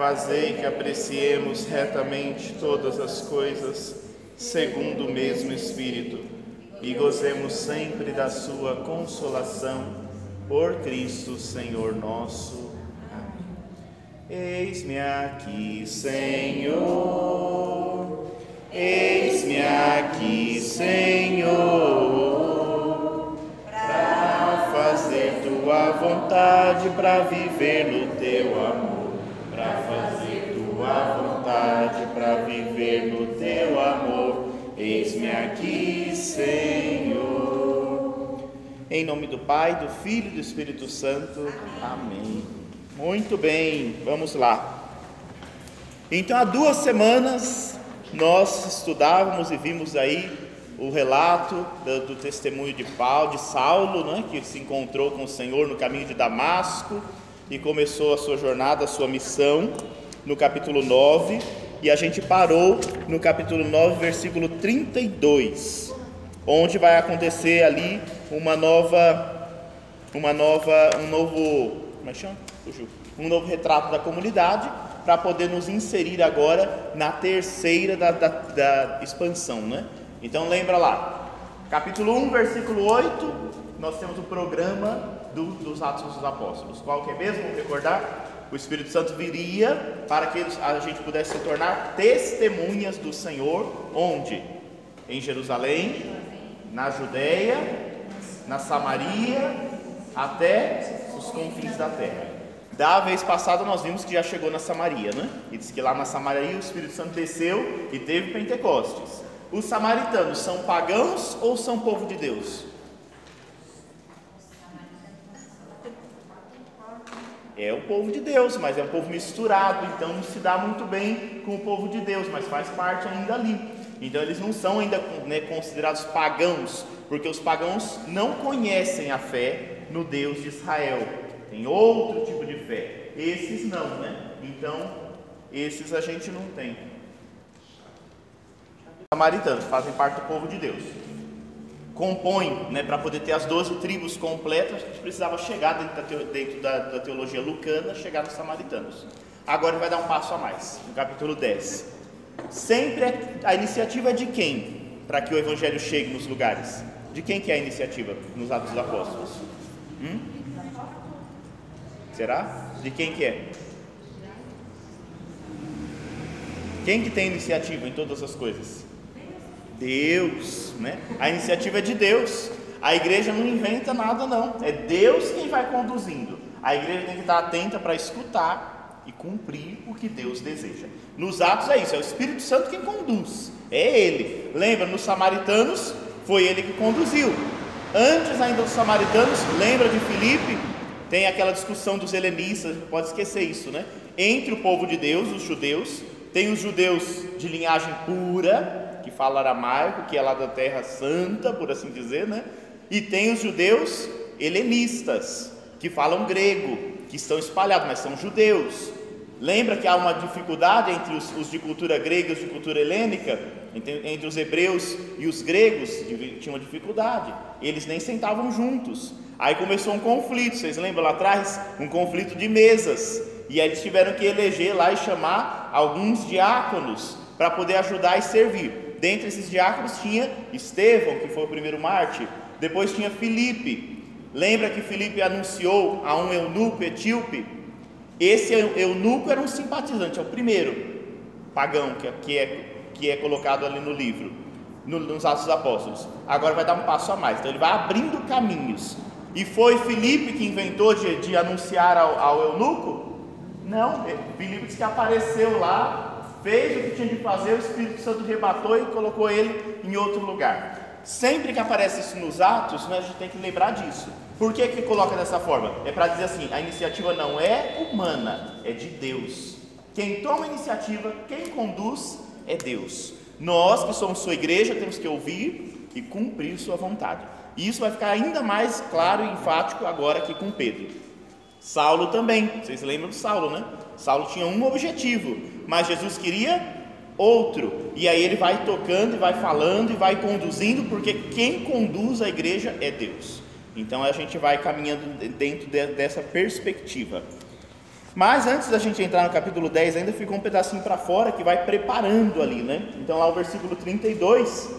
fazei que apreciemos retamente todas as coisas, segundo o mesmo Espírito, e gozemos sempre da sua consolação, por Cristo Senhor nosso. Eis-me aqui, Senhor. Eis-me aqui, Senhor, para fazer tua vontade, para viver no teu amor, tua vontade, para viver no teu amor. Eis-me aqui, Senhor. Em nome do Pai, do Filho e do Espírito Santo. Amém. Muito bem, vamos lá. Então, há duas semanas nós estudávamos e vimos aí o relato do, do, testemunho de Paulo, de Saulo, né, que se encontrou com o Senhor no caminho de Damasco e começou a sua jornada, a sua missão, no capítulo 9, e a gente parou no capítulo 9, versículo 32, onde vai acontecer ali uma nova, uma nova, um novo, como é que chama? um novo retrato da comunidade para poder nos inserir agora na terceira da, da, da expansão, né? Então lembra lá, capítulo 1, versículo 8, nós temos o programa do, dos Atos dos Apóstolos. Qual que é mesmo? Recordar? O Espírito Santo viria para que a gente pudesse se tornar testemunhas do Senhor, onde? Em Jerusalém, na Judéia, na Samaria, até os confins da terra. Da vez passada nós vimos que já chegou na Samaria, né? E diz que lá na Samaria o Espírito Santo desceu e teve Pentecostes. Os samaritanos são pagãos ou são povo de Deus? É o povo de Deus, mas é um povo misturado, então não se dá muito bem com o povo de Deus, mas faz parte ainda ali. Então eles não são ainda né, considerados pagãos, porque os pagãos não conhecem a fé no Deus de Israel tem outro tipo de fé. Esses não, né? Então, esses a gente não tem. Samaritanos fazem parte do povo de Deus. Compõem, né, para poder ter as 12 tribos completas, a gente precisava chegar dentro, da, teo, dentro da, da teologia lucana, chegar nos samaritanos. Agora vai dar um passo a mais, no capítulo 10. Sempre a iniciativa é de quem? Para que o evangelho chegue nos lugares. De quem que é a iniciativa nos Atos dos Apóstolos? Hum? Será? De quem que é? Quem que tem iniciativa em todas as coisas? Deus, né? A iniciativa é de Deus. A igreja não inventa nada não. É Deus quem vai conduzindo. A igreja tem que estar atenta para escutar e cumprir o que Deus deseja. Nos Atos é isso, é o Espírito Santo quem conduz. É ele. Lembra nos samaritanos foi ele que conduziu. Antes ainda dos samaritanos, lembra de Filipe? Tem aquela discussão dos helenistas, pode esquecer isso, né? Entre o povo de Deus, os judeus, tem os judeus de linhagem pura, que fala aramaico, que é lá da terra santa, por assim dizer, né? E tem os judeus helenistas, que falam grego, que estão espalhados, mas são judeus. Lembra que há uma dificuldade entre os, os de cultura grega e os de cultura helênica? Entre, entre os hebreus e os gregos, tinha uma dificuldade. Eles nem sentavam juntos. Aí começou um conflito, vocês lembram lá atrás? Um conflito de mesas. E aí eles tiveram que eleger lá e chamar alguns diáconos para poder ajudar e servir. Dentre esses diáconos tinha Estevão, que foi o primeiro mártir. Depois tinha Filipe. Lembra que Filipe anunciou a um eunuco etíope? Esse eunuco era um simpatizante, é o primeiro pagão que é, que é, que é colocado ali no livro, no, nos Atos dos Apóstolos. Agora vai dar um passo a mais, então ele vai abrindo caminhos. E foi Filipe que inventou de, de anunciar ao, ao, eunuco? Não, Filipe disse que apareceu lá, fez o que tinha de fazer, o Espírito Santo rebatou e colocou ele em outro lugar. Sempre que aparece isso nos Atos, né, a gente tem que lembrar disso. Por que, que coloca dessa forma? É para dizer assim: a iniciativa não é humana, é de Deus. Quem toma iniciativa, quem conduz é Deus. Nós que somos sua igreja temos que ouvir e cumprir sua vontade. E isso vai ficar ainda mais claro e enfático agora aqui com Pedro. Saulo também, vocês lembram de Saulo, né? Saulo tinha um objetivo, mas Jesus queria outro. E aí ele vai tocando e vai falando e vai conduzindo, porque quem conduz a igreja é Deus. Então a gente vai caminhando dentro de, dessa perspectiva. Mas antes da gente entrar no capítulo 10, ainda ficou um pedacinho para fora que vai preparando ali, né? Então lá o versículo 32,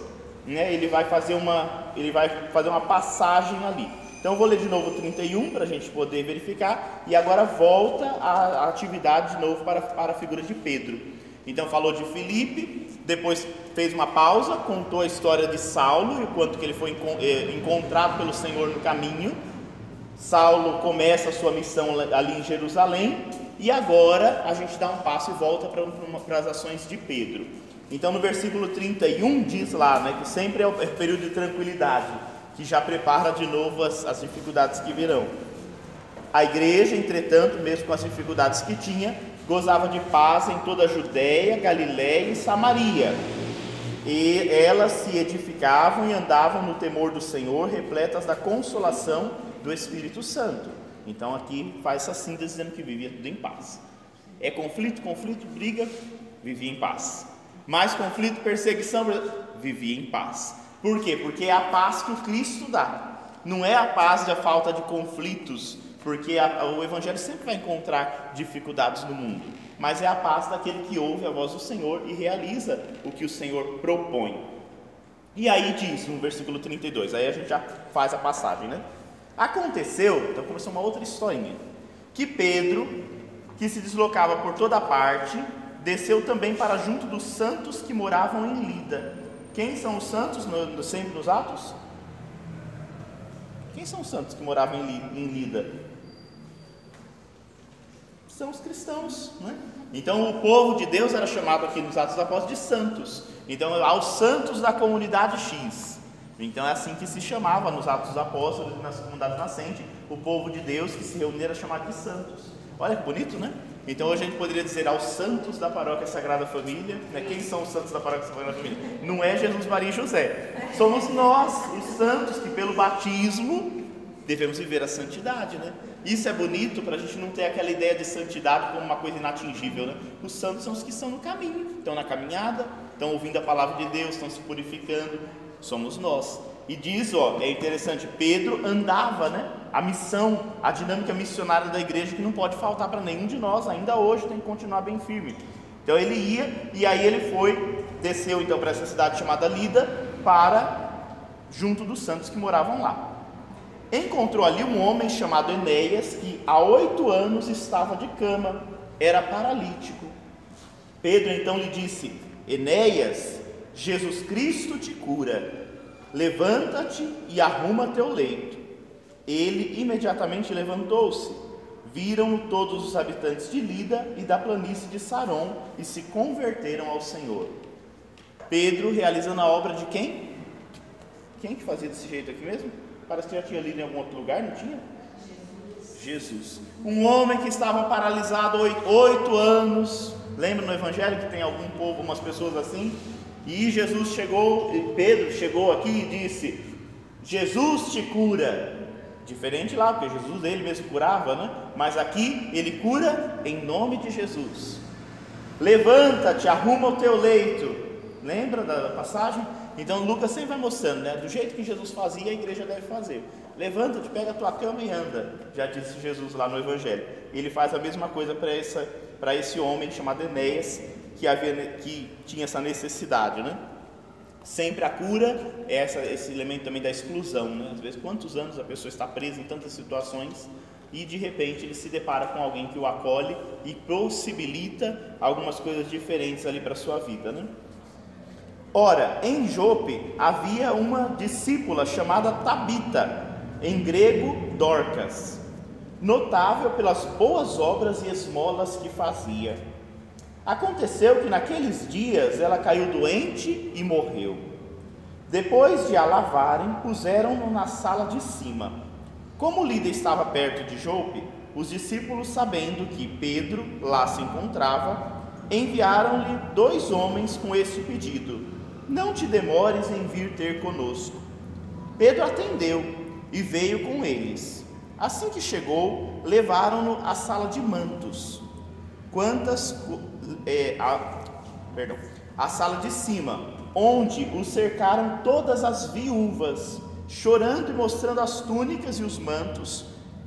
né, ele vai fazer uma ele vai fazer uma passagem ali. Então eu vou ler de novo o 31 para a gente poder verificar e agora volta a, atividade de novo para, para a figura de Pedro. Então falou de Filipe, depois fez uma pausa, contou a história de Saulo e o quanto que ele foi eh, encontrado pelo Senhor no caminho. Saulo começa a sua missão ali em Jerusalém e agora a gente dá um passo e volta para, para as ações de Pedro. Então no versículo 31 diz lá né, que sempre é o período de tranquilidade, que já prepara de novo as, as dificuldades que virão. A igreja, entretanto, mesmo com as dificuldades que tinha, gozava de paz em toda a Judéia, Galiléia e Samaria. E elas se edificavam e andavam no temor do Senhor, repletas da consolação do Espírito Santo. Então aqui faz essa síntese dizendo que vivia tudo em paz. É conflito, conflito, briga, vivia em paz. Mais conflito, perseguição, vivia em paz. Por quê? Porque é a paz que o Cristo dá. Não é a paz da falta de conflitos, porque a, o Evangelho sempre vai encontrar dificuldades no mundo, mas é a paz daquele que ouve a voz do Senhor e realiza o que o Senhor propõe. E aí diz no versículo 32, aí a gente já faz a passagem, né? Aconteceu, então começou uma outra historinha, que Pedro, que se deslocava por toda parte, desceu também para junto dos santos que moravam em Lida. Quem são os santos no, no, sempre nos Atos? Quem são os santos que moravam em, em Lida? são os cristãos. Né? Então o povo de Deus era chamado aqui nos Atos dos Apóstolos de santos. Então aos santos da comunidade X. Então é assim que se chamava nos Atos dos Apóstolos nas comunidades nascentes, o povo de Deus que se reunia era chamado de santos. Olha que bonito, né? Então a gente poderia dizer aos santos da paróquia Sagrada Família, né? quem são os santos da paróquia Sagrada Família? Não é Jesus, Maria e José, somos nós, os santos, que pelo batismo devemos viver a santidade, né? Isso é bonito para a gente não ter aquela ideia de santidade como uma coisa inatingível, né? Os santos são os que estão no caminho, estão na caminhada, estão ouvindo a palavra de Deus, estão se purificando. Somos nós. E diz, ó, é interessante, Pedro andava, né? A missão, a dinâmica missionária da igreja que não pode faltar para nenhum de nós, ainda hoje tem que continuar bem firme. Então ele ia e aí ele foi, desceu então para essa cidade chamada Lida para junto dos santos que moravam lá encontrou ali um homem chamado Enéas, que há oito anos estava de cama, era paralítico. Pedro então lhe disse: Enéas, Jesus Cristo te cura, levanta-te e arruma teu leito. Ele imediatamente levantou-se. Viram-no todos os habitantes de Lida e da planície de Saron e se converteram ao Senhor. Pedro realizando a obra de quem? Quem que fazia desse jeito aqui mesmo? Parece que já tinha lido em algum outro lugar, não tinha? Jesus. Um homem que estava paralisado oito, oito anos. Lembra no Evangelho que tem algum povo, algumas pessoas assim? E Jesus chegou, Pedro chegou aqui e disse: Jesus te cura. Diferente lá, porque Jesus ele mesmo curava, né? Mas aqui ele cura em nome de Jesus. Levanta-te, arruma o teu leito. Lembra da passagem? Então Lucas sempre vai mostrando, né? Do jeito que Jesus fazia, a igreja deve fazer. Levanta-te, pega a tua cama e anda, já disse Jesus lá no Evangelho. Ele faz a mesma coisa para esse homem chamado Enéas, que, havia, que tinha essa necessidade, né? Sempre a cura é essa, esse elemento também da exclusão, né? Às vezes, quantos anos a pessoa está presa em tantas situações e de repente ele se depara com alguém que o acolhe e possibilita algumas coisas diferentes ali para a sua vida, né? Ora, em Jope havia uma discípula chamada Tabita, em grego Dorcas, notável pelas boas obras e esmolas que fazia. Aconteceu que naqueles dias ela caiu doente e morreu. Depois de a lavarem, puseram-no na sala de cima. Como Lida estava perto de Jope, os discípulos, sabendo que Pedro lá se encontrava, enviaram-lhe dois homens com este pedido: Não te demores em vir ter conosco. Pedro atendeu e veio com eles. Assim que chegou, levaram-no à sala de mantos. Quantas é, a, perdão, a sala de cima, onde o cercaram todas as viúvas, chorando e mostrando as túnicas e os mantos,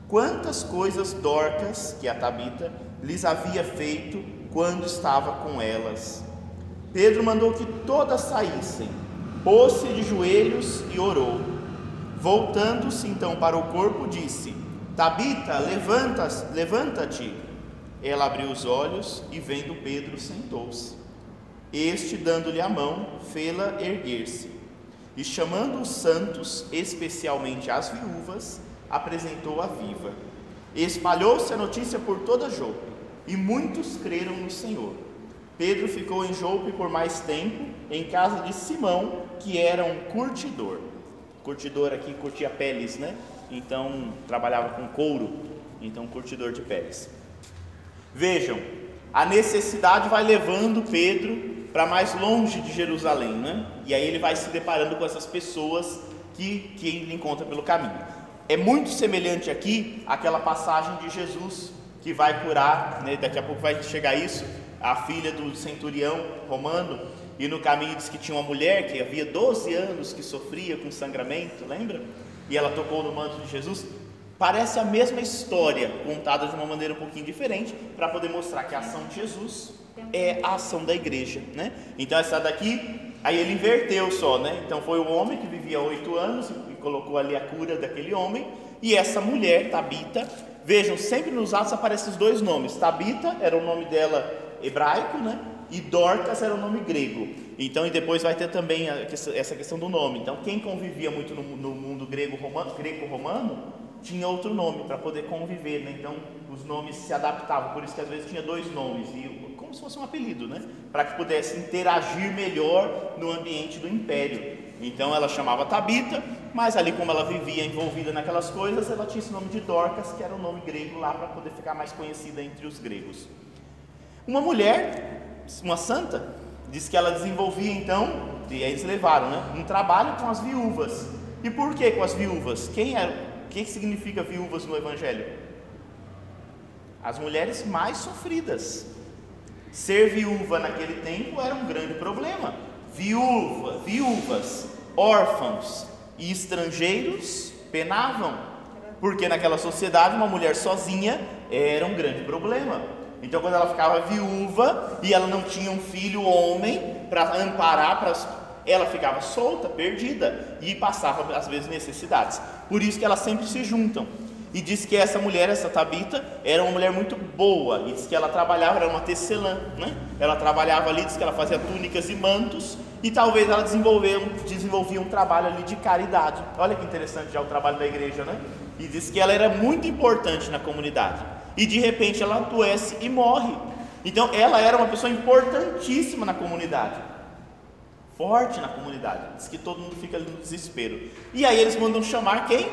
quantas coisas Dorcas, que é a Tabita, lhes havia feito quando estava com elas. Pedro mandou que todas saíssem, pôs-se de joelhos e orou. Voltando-se então para o corpo, disse: Tabita, levanta-te. Levanta Ela abriu os olhos e, vendo Pedro, sentou-se. Este, dando-lhe a mão, fê-la erguer-se. E chamando os santos, especialmente as viúvas, apresentou-a viva. Espalhou-se a notícia por toda Jope e muitos creram no Senhor. Pedro ficou em Jope por mais tempo, em casa de Simão, que era um curtidor. Curtidor aqui curtia peles, né? Então trabalhava com couro, então curtidor de peles. Vejam, a necessidade vai levando Pedro para mais longe de Jerusalém, né? E aí ele vai se deparando com essas pessoas que, que ele encontra pelo caminho. É muito semelhante aqui àquela passagem de Jesus que vai curar, né? daqui a pouco vai chegar isso, a filha do centurião romano, e no caminho diz que tinha uma mulher que havia 12 anos que sofria com sangramento, lembra? E ela tocou no manto de Jesus. Parece a mesma história, contada de uma maneira um pouquinho diferente, para poder mostrar que a ação de Jesus é a ação da igreja, né? Então essa daqui, aí ele inverteu só, né? Então foi o homem que vivia oito anos e colocou ali a cura daquele homem, e essa mulher, Tabita, Vejam, sempre nos Atos aparecem os dois nomes. Tabita era o nome dela hebraico, né? E Dorcas era o nome grego. Então, e depois vai ter também essa questão do nome. Então, quem convivia muito no, no mundo grego-romano, greco-romano tinha outro nome para poder conviver, né? Então, os nomes se adaptavam. Por isso que às vezes tinha dois nomes, e como se fosse um apelido, né? Para que pudesse interagir melhor no ambiente do império. Então ela chamava Tabita, mas ali como ela vivia envolvida naquelas coisas, ela tinha esse nome de Dorcas, que era o um nome grego lá para poder ficar mais conhecida entre os gregos. Uma mulher, uma santa, diz que ela desenvolvia então, e eles levaram, né, um trabalho com as viúvas. E por que com as viúvas? Quem era? Que significa viúvas no evangelho? As mulheres mais sofridas. Ser viúva naquele tempo era um grande problema. Viúva, viúvas órfãos e estrangeiros penavam, porque naquela sociedade uma mulher sozinha era um grande problema. Então, quando ela ficava viúva e ela não tinha um filho homem para amparar, pra, ela ficava solta, perdida e passava às vezes necessidades. Por isso que elas sempre se juntam. E diz que essa mulher, essa Tabita, era uma mulher muito boa. E diz que ela trabalhava, era uma tecelã, né? Ela trabalhava ali, diz que ela fazia túnicas e mantos. E talvez ela desenvolvia, desenvolvia um trabalho ali de caridade. Olha que interessante já o trabalho da igreja, né? E diz que ela era muito importante na comunidade. E de repente ela adoece e morre. Então ela era uma pessoa importantíssima na comunidade. Forte na comunidade. Diz que todo mundo fica ali no desespero. E aí eles mandam chamar quem?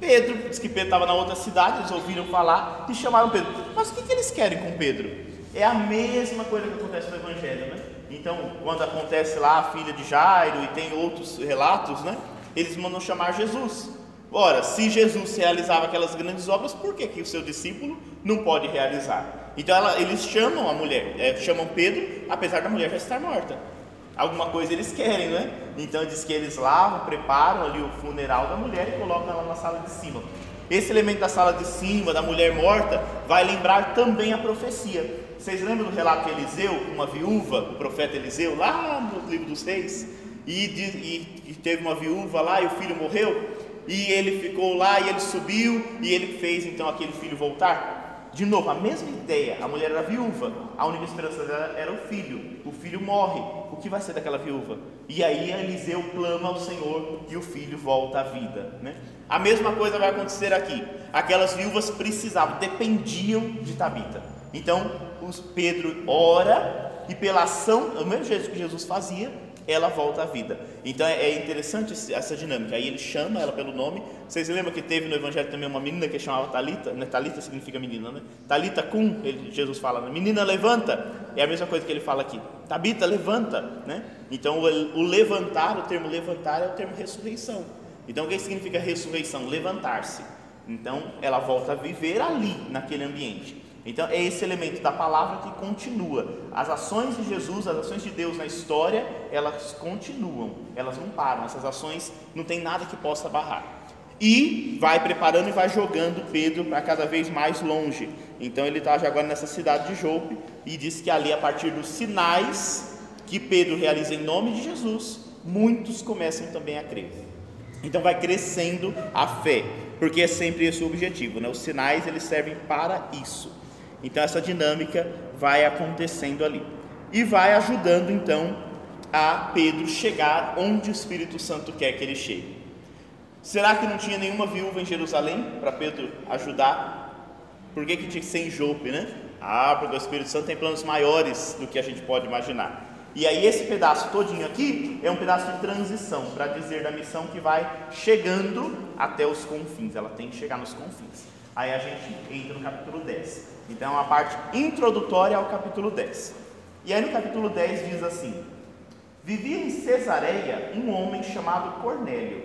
Pedro, diz que Pedro estava na outra cidade, eles ouviram falar e chamaram Pedro. Mas o que, que eles querem com Pedro? É a mesma coisa que acontece no Evangelho, né? Então, quando acontece lá a filha de Jairo e tem outros relatos, né? Eles mandam chamar Jesus. Ora, se Jesus realizava aquelas grandes obras, por que, que o seu discípulo não pode realizar? Então ela, eles chamam a mulher, é, chamam Pedro, apesar da mulher já estar morta alguma coisa eles querem, né? Então diz que eles lavam, preparam ali o funeral da mulher e colocam ela na sala de cima. Esse elemento da sala de cima, da mulher morta, vai lembrar também a profecia. Vocês lembram do relato de Eliseu, uma viúva, o profeta Eliseu, lá no livro dos reis? E, e, e teve uma viúva lá e o filho morreu? E ele ficou lá e ele subiu e ele fez então aquele filho voltar? De novo, a mesma ideia. A mulher era viúva, a única esperança dela era o filho. O filho morre. O que vai ser daquela viúva? E aí Eliseu clama ao Senhor e o filho volta à vida. Né? A mesma coisa vai acontecer aqui. Aquelas viúvas precisavam, dependiam de Tabita. Então, Pedro ora e pela ação, o mesmo jeito que Jesus fazia, ela volta à vida. Então é, é interessante essa dinâmica. Aí ele chama ela pelo nome. Vocês lembram que teve no Evangelho também uma menina que chamava Talita? Né? Talita significa menina, né? Talita cum, ele, Jesus fala, né? menina levanta. É a mesma coisa que ele fala aqui. Tabita levanta, né? Então o, o levantar, o termo levantar é o termo ressurreição. Então o que significa ressurreição? Levantar-se. Então ela volta a viver ali, naquele ambiente. Então é esse elemento da palavra que continua. As ações de Jesus, as ações de Deus na história, elas continuam, elas não param. Essas ações não tem nada que possa barrar. E vai preparando e vai jogando Pedro para cada vez mais longe. Então ele está agora nessa cidade de Jope e diz que ali, a partir dos sinais que Pedro realiza em nome de Jesus, muitos começam também a crer. Então vai crescendo a fé, porque é sempre esse o objetivo, né? Os sinais eles servem para isso. Então essa dinâmica vai acontecendo ali e vai ajudando então a Pedro chegar onde o Espírito Santo quer que ele chegue. Será que não tinha nenhuma viúva em Jerusalém para Pedro ajudar? Por que, que tinha que ser em Jope, né? Ah, porque o Espírito Santo tem planos maiores do que a gente pode imaginar. E aí esse pedaço todinho aqui é um pedaço de transição para dizer da missão que vai chegando até os confins. Ela tem que chegar nos confins. Aí a gente entra no capítulo 10. Então, é uma parte introdutória ao capítulo 10. E aí no capítulo 10 diz assim: Vivia em Cesareia um homem chamado Cornélio,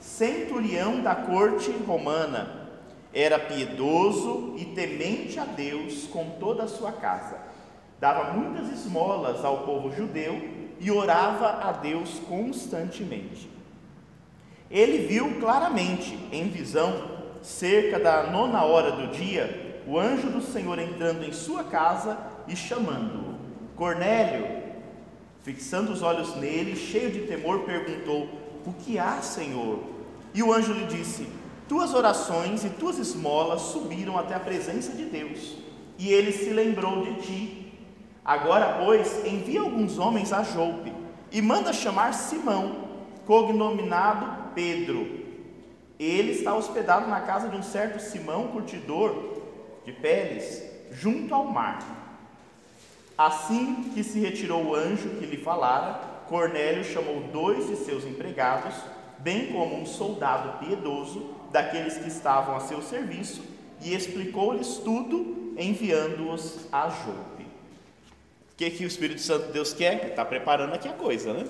centurião da corte romana. Era piedoso e temente a Deus com toda a sua casa. Dava muitas esmolas ao povo judeu e orava a Deus constantemente. Ele viu claramente, em visão, cerca da nona hora do dia, o anjo do Senhor entrando em sua casa e chamando-o. Cornélio, fixando os olhos nele, cheio de temor, perguntou: O que há, Senhor? E o anjo lhe disse: Tuas orações e tuas esmolas subiram até a presença de Deus, e ele se lembrou de ti. Agora, pois, envia alguns homens a Jope e manda chamar Simão, cognominado Pedro. Ele está hospedado na casa de um certo Simão, curtidor de peles junto ao mar. Assim que se retirou o anjo que lhe falara, Cornélio chamou dois de seus empregados, bem como um soldado piedoso daqueles que estavam a seu serviço, e explicou-lhes tudo, enviando-os a Jope. O que, que o Espírito Santo de Deus quer? Está preparando aqui a coisa, né?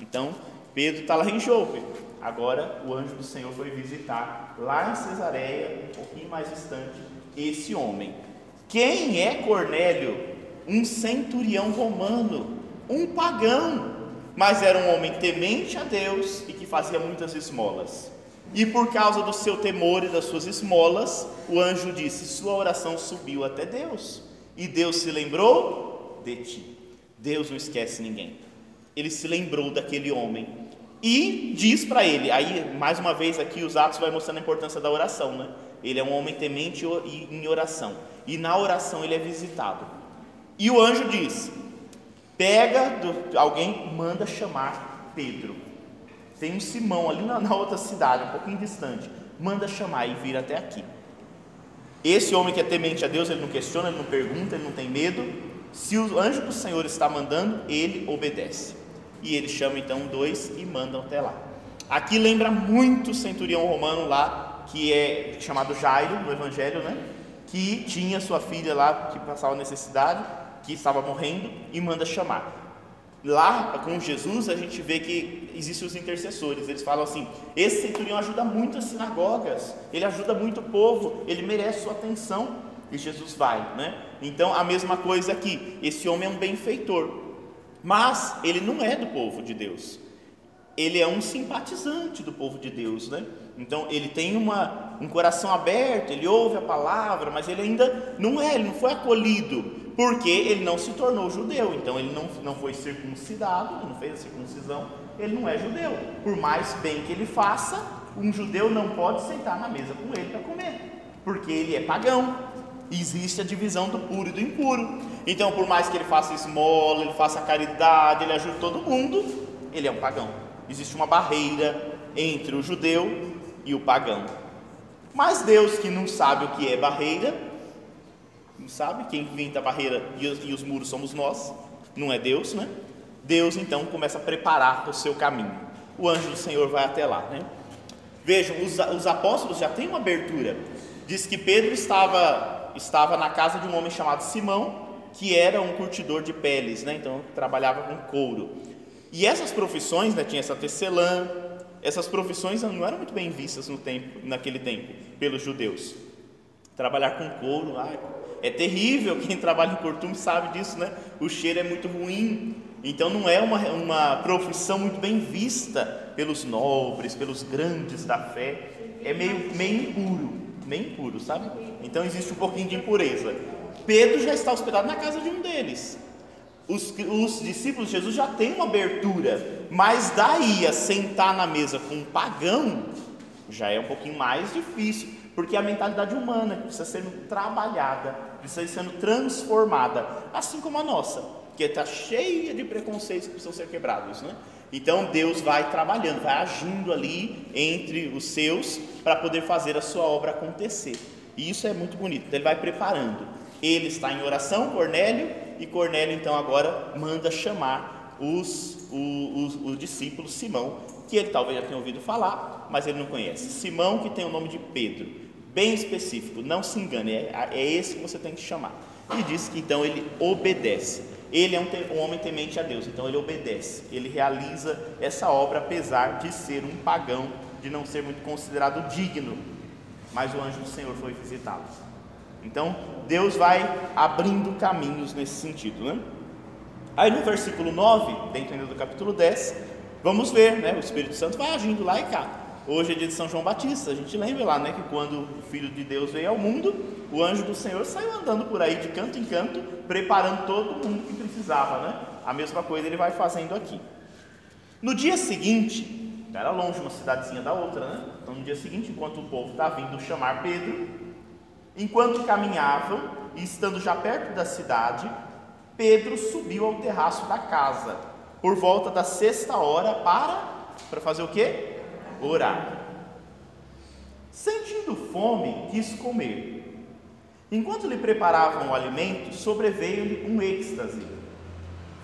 Então, Pedro está lá em Jope. Agora, o anjo do Senhor foi visitar lá em Cesareia, um pouquinho mais distante, esse homem. Quem é Cornélio? Um centurião romano, um pagão, mas era um homem temente a Deus e que fazia muitas esmolas. E por causa do seu temor e das suas esmolas, o anjo disse: Sua oração subiu até Deus, e Deus se lembrou de ti. Deus não esquece ninguém. Ele se lembrou daquele homem e diz para ele, aí mais uma vez aqui os Atos vai mostrando a importância da oração, né? Ele é um homem temente em oração. E na oração ele é visitado. E o anjo diz: pega do, alguém, manda chamar Pedro. Tem um Simão ali na, na outra cidade, um pouquinho distante. Manda chamar e vir até aqui. Esse homem que é temente a Deus, ele não questiona, ele não pergunta, ele não tem medo. Se o anjo do Senhor está mandando, ele obedece. E ele chama então dois e mandam até lá. Aqui lembra muito o centurião romano lá que é chamado Jairo no Evangelho, né? Que tinha sua filha lá que passava necessidade, que estava morrendo e manda chamar. Lá com Jesus a gente vê que existem os intercessores. Eles falam assim: esse centurião ajuda muito as sinagogas, ele ajuda muito o povo, ele merece sua atenção. E Jesus vai, né? Então a mesma coisa aqui. Esse homem é um benfeitor, mas ele não é do povo de Deus. Ele é um simpatizante do povo de Deus, né? Então ele tem uma, um coração aberto, ele ouve a palavra, mas ele ainda não é, ele não foi acolhido, porque ele não se tornou judeu, então ele não, não foi circuncidado, ele não fez a circuncisão, ele não é judeu. Por mais bem que ele faça, um judeu não pode sentar na mesa com ele para comer, porque ele é pagão. Existe a divisão do puro e do impuro. Então, por mais que ele faça esmola, ele faça caridade, ele ajude todo mundo, ele é um pagão. Existe uma barreira entre o judeu e o pagão. Mas Deus, que não sabe o que é barreira, não sabe quem inventa a barreira e os, os muros somos nós, não é Deus, né? Deus então começa a preparar o seu caminho. O anjo do Senhor vai até lá, né? Vejam, os, os apóstolos já têm uma abertura. Diz que Pedro estava, estava na casa de um homem chamado Simão, que era um curtidor de peles, né? Então trabalhava com couro. E essas profissões, né, tinha essa tecelã, essas profissões não eram muito bem vistas no tempo, naquele tempo pelos judeus. Trabalhar com couro, ai, é terrível. Quem trabalha em cortume sabe disso, né? O cheiro é muito ruim. Então não é uma, uma profissão muito bem vista pelos nobres, pelos grandes da fé. É meio, meio impuro, meio impuro, sabe? Então existe um pouquinho de impureza. Pedro já está hospedado na casa de um deles. Os, os, discípulos de Jesus já têm uma abertura, mas daí a sentar na mesa com um pagão já é um pouquinho mais difícil, porque é a mentalidade humana precisa ser trabalhada, precisa sendo transformada, assim como a nossa, que está cheia de preconceitos que precisam ser quebrados, né? Então Deus vai trabalhando, vai agindo ali entre os seus para poder fazer a sua obra acontecer. E isso é muito bonito. Ele vai preparando. Ele está em oração, Cornélio, e Cornélio então agora manda chamar os, os, os, os discípulos, Simão, que ele talvez já tenha ouvido falar, mas ele não conhece. Simão, que tem o nome de Pedro, bem específico, não se engane, é, é esse que você tem que chamar. E diz que então ele obedece. Ele é um, um, homem temente a Deus, então ele obedece, ele realiza essa obra apesar de ser um pagão, de não ser muito considerado digno. Mas o anjo do Senhor foi visitá-lo. Então, Deus vai abrindo caminhos nesse sentido, né? Aí no versículo 9, dentro ainda do capítulo 10, vamos ver, né? O Espírito Santo vai agindo lá e cá. Hoje é dia de São João Batista, a gente lembra lá, né? Que quando o Filho de Deus veio ao mundo, o anjo do Senhor saiu andando por aí de canto em canto, preparando todo mundo que precisava, né? A mesma coisa ele vai fazendo aqui. No dia seguinte, era longe uma cidadezinha da outra, né? Então no dia seguinte, enquanto o povo está vindo chamar Pedro, Enquanto caminhavam e estando já perto da cidade, Pedro subiu ao terraço da casa, por volta da sexta hora, para, para fazer o quê? Orar. Sentindo fome, quis comer. Enquanto lhe preparavam o alimento, sobreveio-lhe um êxtase.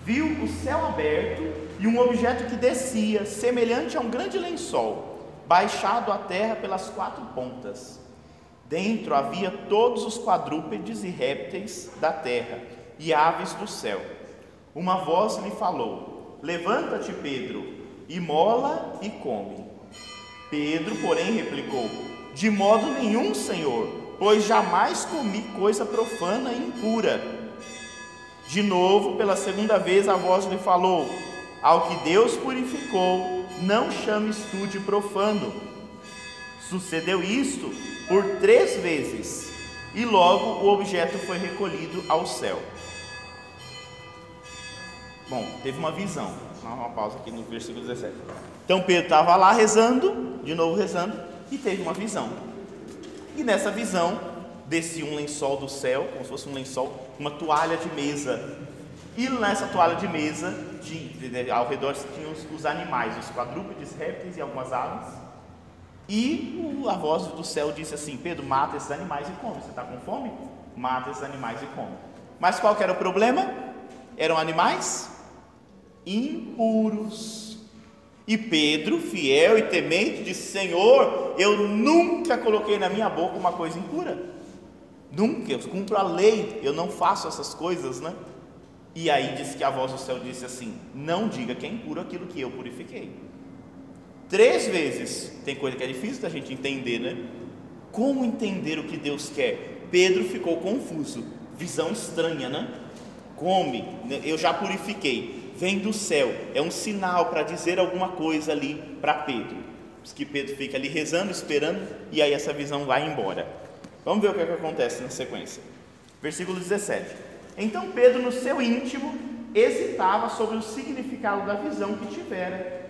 Viu o céu aberto e um objeto que descia, semelhante a um grande lençol, baixado à terra pelas quatro pontas Dentro havia todos os quadrúpedes e répteis da terra e aves do céu. Uma voz lhe falou: Levanta-te, Pedro, e mola e come. Pedro, porém, replicou: De modo nenhum, Senhor, pois jamais comi coisa profana e impura. De novo, pela segunda vez, a voz lhe falou: Ao que Deus purificou, não chames tu de profano. Sucedeu isto por três vezes, e logo o objeto foi recolhido ao céu. Bom, teve uma visão. Uma pausa aqui no versículo 17. Então Pedro estava lá rezando, de novo rezando, e teve uma visão. E nessa visão descia um lençol do céu, como se fosse um lençol, uma toalha de mesa. E nessa toalha de mesa, de, ao redor tinham os, os animais, os quadrúpedes, répteis e algumas aves. E a voz do céu disse assim: Pedro, mata esses animais e come. Você está com fome? Mata esses animais e come. Mas qual era o problema? Eram animais impuros. E Pedro, fiel e temente, disse: Senhor, eu nunca coloquei na minha boca uma coisa impura. Nunca, eu cumpro a lei, eu não faço essas coisas, né? E aí diz que a voz do céu disse assim: Não diga que é impuro aquilo que eu purifiquei. Três vezes. Tem coisa que é difícil da gente entender, né? Como entender o que Deus quer? Pedro ficou confuso. Visão estranha, né? Come, né? eu já purifiquei. Vem do céu. É um sinal para dizer alguma coisa ali para Pedro. Diz que Pedro fica ali rezando, esperando, e aí essa visão vai embora. Vamos ver o que, é que acontece na sequência. Versículo 17. Então Pedro, no seu íntimo, hesitava sobre o significado da visão que tivera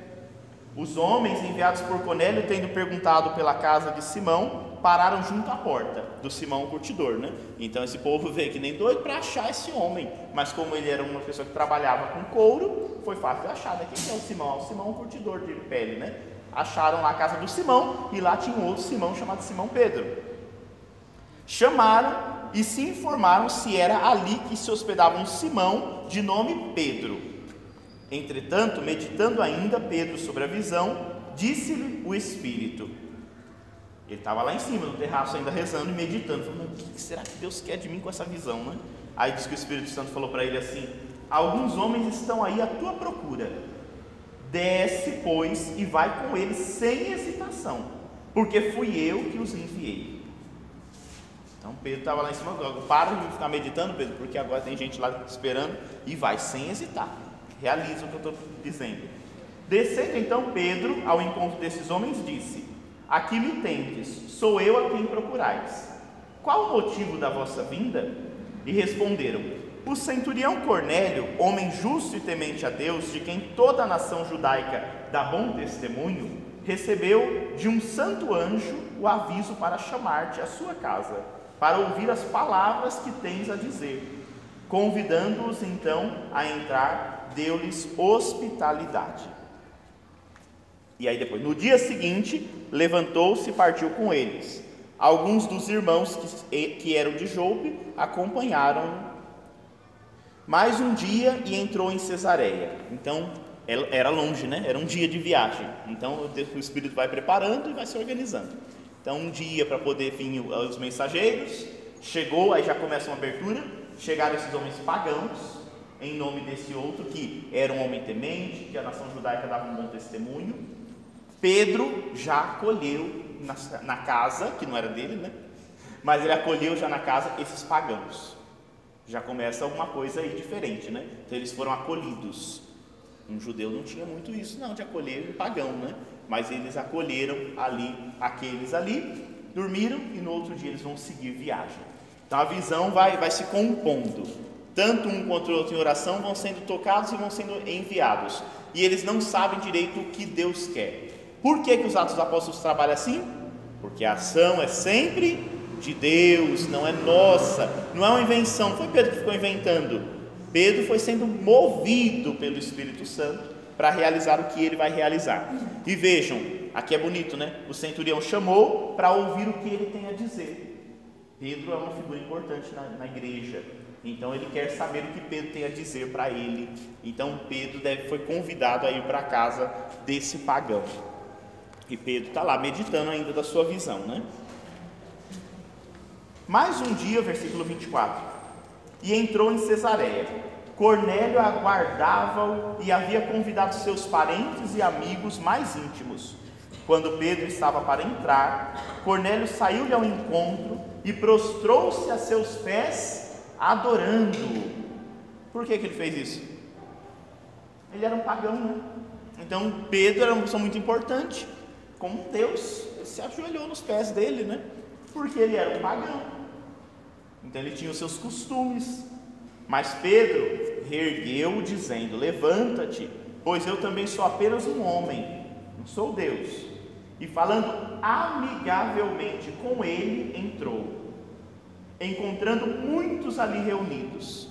os homens enviados por Cornélio, tendo perguntado pela casa de Simão, pararam junto à porta do Simão curtidor, né? Então esse povo veio que nem doido para achar esse homem, mas como ele era uma pessoa que trabalhava com couro, foi fácil achar. Né? Quem é o Simão? O Simão curtidor de pele, né? Acharam lá a casa do Simão e lá tinha um outro Simão chamado Simão Pedro. Chamaram e se informaram se era ali que se hospedava um Simão de nome Pedro. Entretanto, meditando ainda Pedro sobre a visão, disse-lhe o Espírito. Ele estava lá em cima, no terraço, ainda rezando e meditando, falando: O que será que Deus quer de mim com essa visão? Né? Aí diz que o Espírito Santo falou para ele assim: Alguns homens estão aí à tua procura. Desce, pois, e vai com eles sem hesitação, porque fui eu que os enviei. Então Pedro estava lá em cima, para de ficar meditando, Pedro, porque agora tem gente lá esperando, e vai sem hesitar. Realiza o que eu estou dizendo. Descendo então Pedro ao encontro desses homens, disse: Aqui me tendes, sou eu a quem procurais. Qual o motivo da vossa vinda? E responderam: O centurião Cornélio, homem justo e temente a Deus, de quem toda a nação judaica dá bom testemunho, recebeu de um santo anjo o aviso para chamar-te à sua casa, para ouvir as palavras que tens a dizer. Convidando-os então a entrar, deu-lhes hospitalidade. E aí depois, no dia seguinte, levantou-se e partiu com eles. Alguns dos irmãos que, que eram de Jope acompanharam mais um dia e entrou em Cesareia. Então, era longe, né? Era um dia de viagem. Então, o Espírito vai preparando e vai se organizando. Então, um dia para poder vir os mensageiros, chegou, aí já começa uma abertura. Chegaram esses homens pagãos, em nome desse outro que era um homem temente, que a nação judaica dava um bom testemunho. Pedro já acolheu na, na casa, que não era dele, né? Mas ele acolheu já na casa esses pagãos. Já começa alguma coisa aí diferente, né? Então eles foram acolhidos. Um judeu não tinha muito isso, não, de acolher um pagão, né? Mas eles acolheram ali aqueles ali, dormiram e no outro dia eles vão seguir viagem. Então a visão vai, vai se compondo. Tanto um quanto o outro em oração vão sendo tocados e vão sendo enviados. E eles não sabem direito o que Deus quer. Por que, que os Atos dos Apóstolos trabalham assim? Porque a ação é sempre de Deus, não é nossa, não é uma invenção. Foi Pedro que ficou inventando. Pedro foi sendo movido pelo Espírito Santo para realizar o que ele vai realizar. E vejam, aqui é bonito, né? O centurião chamou para ouvir o que ele tem a dizer. Pedro é uma figura importante na, na igreja. Então ele quer saber o que Pedro tem a dizer para ele. Então Pedro deve, foi convidado a ir para a casa desse pagão. E Pedro está lá meditando ainda da sua visão, né? Mais um dia, versículo 24. E entrou em Cesareia. Cornélio aguardava-o e havia convidado seus parentes e amigos mais íntimos. Quando Pedro estava para entrar, Cornélio saiu-lhe ao encontro e prostrou-se a seus pés, adorando-o. Por que, que ele fez isso? Ele era um pagão, né? Então Pedro era uma pessoa muito importante como Deus, se ajoelhou nos pés dele, né? Porque ele era um pagão. Então ele tinha os seus costumes. Mas Pedro reergueu, dizendo: Levanta-te, pois eu também sou apenas um homem, não sou Deus. E falando amigavelmente com ele, entrou, encontrando muitos ali reunidos.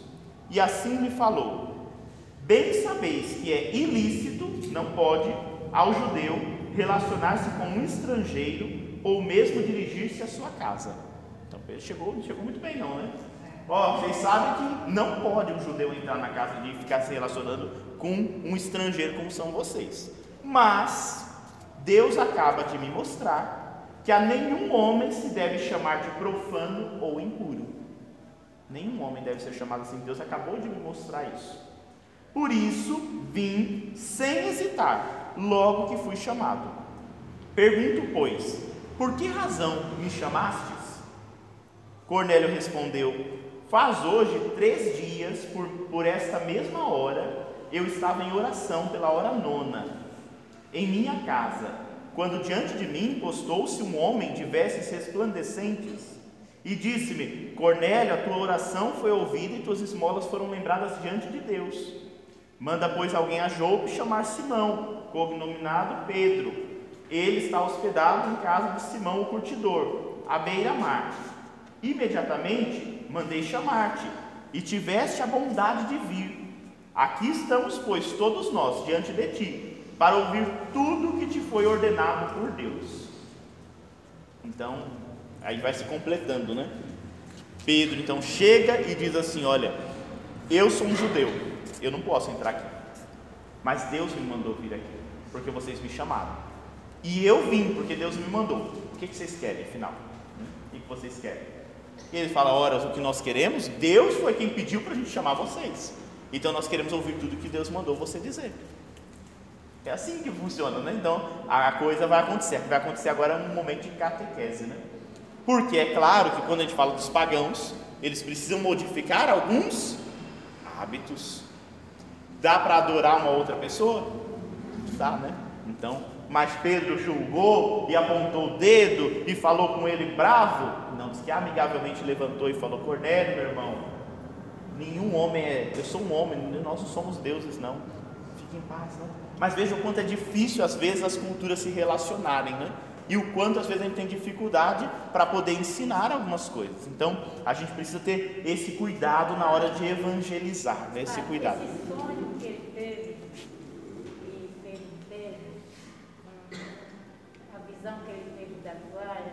E assim lhe falou: Bem sabeis que é ilícito, não pode, ao judeu relacionar-se com um estrangeiro ou mesmo dirigir-se à sua casa. Então Pedro chegou, chegou muito bem não, né? Ó, vocês sabem que não pode um judeu entrar na casa e ficar se relacionando com um estrangeiro como são vocês. Mas Deus acaba de me mostrar que a nenhum homem se deve chamar de profano ou impuro. Nenhum homem deve ser chamado assim. Deus acabou de me mostrar isso. Por isso vim sem hesitar logo que fui chamado. Pergunto, pois, por que razão me chamastes? Cornélio respondeu: Faz hoje três dias, por, por esta mesma hora, eu estava em oração pela hora nona, em minha casa, quando diante de mim postou-se um homem de vestes resplandecentes e disse-me: Cornélio, a tua oração foi ouvida e tuas esmolas foram lembradas diante de Deus. Manda, pois, alguém a Jope chamar Simão, cognominado Pedro. Ele está hospedado em casa de Simão, o curtidor, à beira-mar. Imediatamente mandei chamar-te, e tiveste a bondade de vir. Aqui estamos, pois, todos nós diante de ti, para ouvir tudo o que te foi ordenado por Deus. Então, aí vai se completando, né? Pedro então chega e diz assim: Olha, eu sou um judeu eu não posso entrar aqui. mas Deus me mandou vir aqui, porque vocês me chamaram. E eu vim, porque Deus me mandou. O que, que vocês querem, afinal? O que, que vocês querem? E ele fala: Ora, o que nós queremos, Deus foi quem pediu para a gente chamar vocês. Então nós queremos ouvir tudo que Deus mandou você dizer. É assim que funciona, né? Então a coisa vai acontecer. Vai acontecer agora um momento de catequese, né? Porque é claro que quando a gente fala dos pagãos, eles precisam modificar alguns hábitos. Dá para adorar uma outra pessoa? Dá, né? Então, mas Pedro julgou e apontou o dedo e falou com ele bravo. Não, diz que amigavelmente levantou e falou: Cornélio, meu irmão, nenhum homem é. Eu sou um homem, nós não somos deuses, não. Fique em paz, não. Mas veja o quanto é difícil às vezes as culturas se relacionarem, né? E o quanto às vezes a gente tem dificuldade para poder ensinar algumas coisas. Então, a gente precisa ter esse cuidado na hora de evangelizar, né? esse ah, cuidado. Esse sonho que ele teve, e teve, teve a visão que ele teve da glória,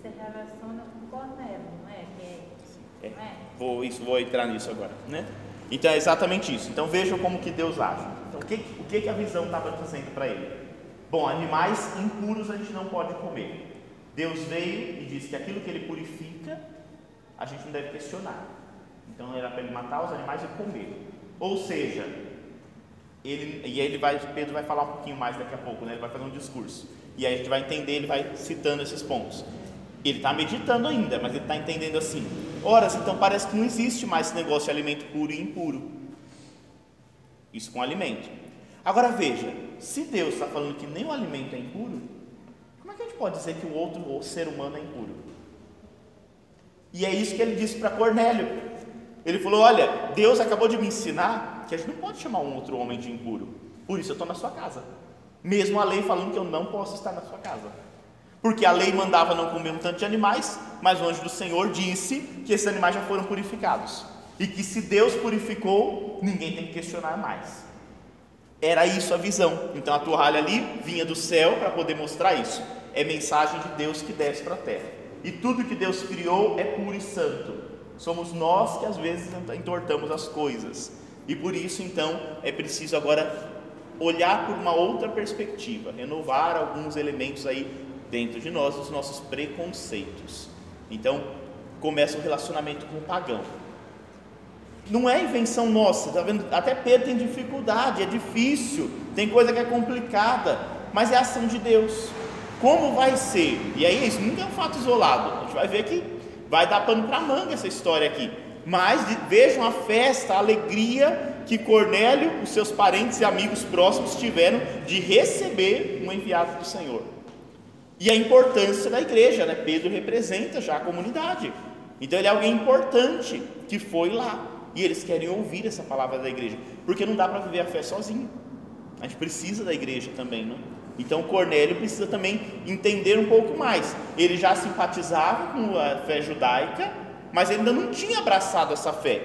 se relaciona com Cornélio, não é? Que é, é, é? Vou, isso, vou entrar nisso agora, né? Então é exatamente isso. Então vejam como que Deus age. Então o que, o que, que a visão estava dizendo para ele? Bom, animais impuros a gente não pode comer. Deus veio e disse que aquilo que ele purifica, a gente não deve questionar. Então era para ele matar os animais e comer. Ou seja, ele, e aí ele vai, Pedro vai falar um pouquinho mais daqui a pouco, né? ele vai fazer um discurso. E aí a gente vai entender, ele vai citando esses pontos. Ele está meditando ainda, mas ele está entendendo assim. Ora, então parece que não existe mais esse negócio de alimento puro e impuro. Isso com alimento. Agora veja, se Deus está falando que nem o alimento é impuro, como é que a gente pode dizer que o outro o ser humano é impuro? E é isso que ele disse para Cornélio. Ele falou: Olha, Deus acabou de me ensinar que a gente não pode chamar um outro homem de impuro. Por isso eu estou na sua casa. Mesmo a lei falando que eu não posso estar na sua casa. Porque a lei mandava não comer um tanto de animais, mas o anjo do Senhor disse que esses animais já foram purificados. E que se Deus purificou, ninguém tem que questionar mais. Era isso a visão. Então a toalha ali vinha do céu para poder mostrar isso. É mensagem de Deus que desce para a terra. E tudo que Deus criou é puro e santo. Somos nós que às vezes entortamos as coisas. E por isso então é preciso agora olhar por uma outra perspectiva, renovar alguns elementos aí dentro de nós os nossos preconceitos. Então, começa o relacionamento com o pagão. Não é invenção nossa, tá vendo? Até Pedro tem dificuldade, é difícil, tem coisa que é complicada, mas é ação de Deus. Como vai ser? E aí, isso nunca é um fato isolado. A gente vai ver que vai dar pano para manga essa história aqui. Mas vejam a festa, a alegria que Cornélio, os seus parentes e amigos próximos tiveram de receber um enviado do Senhor. E a importância da igreja, né? Pedro representa já a comunidade. Então ele é alguém importante que foi lá. E eles querem ouvir essa palavra da igreja, porque não dá para viver a fé sozinho. A gente precisa da igreja também, né? Então Cornélio precisa também entender um pouco mais. Ele já simpatizava com a fé judaica, mas ainda não tinha abraçado essa fé.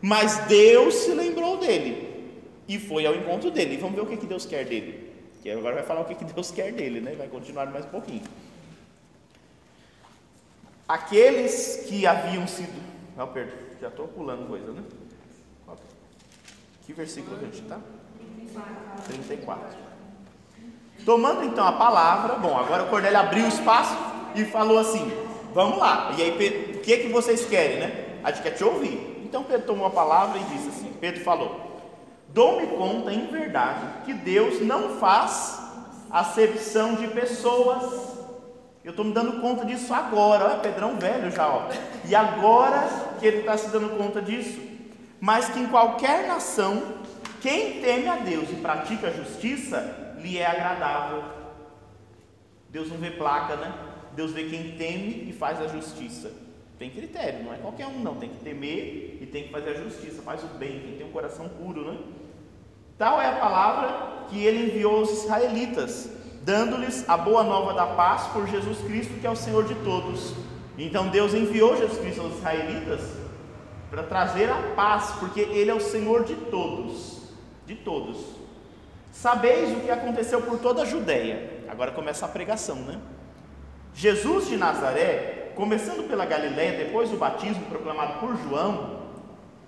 Mas Deus se lembrou dele e foi ao encontro dele. E vamos ver o que, que Deus quer dele que agora vai falar o que Deus quer dele, né? Vai continuar mais um pouquinho. Aqueles que haviam sido. Não, perdão, já estou pulando coisa, né? Que versículo que a gente está? 34. Tomando então a palavra, bom, agora o Cornélio abriu o espaço e falou assim: Vamos lá. E aí, o que, que vocês querem, né? A gente quer te ouvir. Então Pedro tomou a palavra e disse assim: Pedro falou: Dou-me conta, em verdade, que Deus não faz acepção de pessoas. Eu estou me dando conta disso agora. Olha, Pedrão velho já, ó. E agora que ele está se dando conta disso. Mas que em qualquer nação, quem teme a Deus e pratica a justiça, lhe é agradável. Deus não vê placa, né? Deus vê quem teme e faz a justiça. Tem critério, não é qualquer um, não. Tem que temer e tem que fazer a justiça, faz o bem, quem tem um coração puro, né? Tal é a palavra que ele enviou aos israelitas, dando-lhes a boa nova da paz por Jesus Cristo, que é o Senhor de todos. Então Deus enviou Jesus Cristo aos israelitas para trazer a paz, porque Ele é o Senhor de todos, de todos. Sabeis o que aconteceu por toda a Judéia. Agora começa a pregação, né? Jesus de Nazaré, começando pela Galiléia, depois do batismo proclamado por João,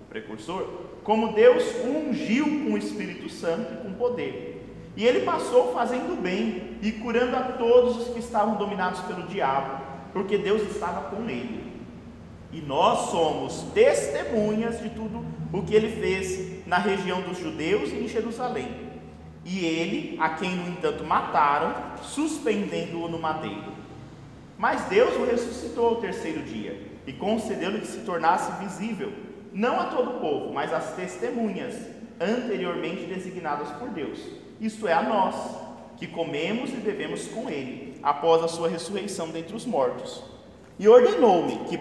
precursor, como Deus ungiu com o Espírito Santo e com poder. E ele passou fazendo bem e curando a todos os que estavam dominados pelo diabo, porque Deus estava com ele. E nós somos testemunhas de tudo o que ele fez na região dos judeus e em Jerusalém. E ele, a quem no entanto mataram, suspendendo-o no madeiro. Mas Deus o ressuscitou ao terceiro dia e concedeu-lhe que se tornasse visível, não a todo o povo, mas às testemunhas anteriormente designadas por Deus, isto é, a nós, que comemos e bebemos com ele, após a sua ressurreição dentre os mortos. E ordenou-me que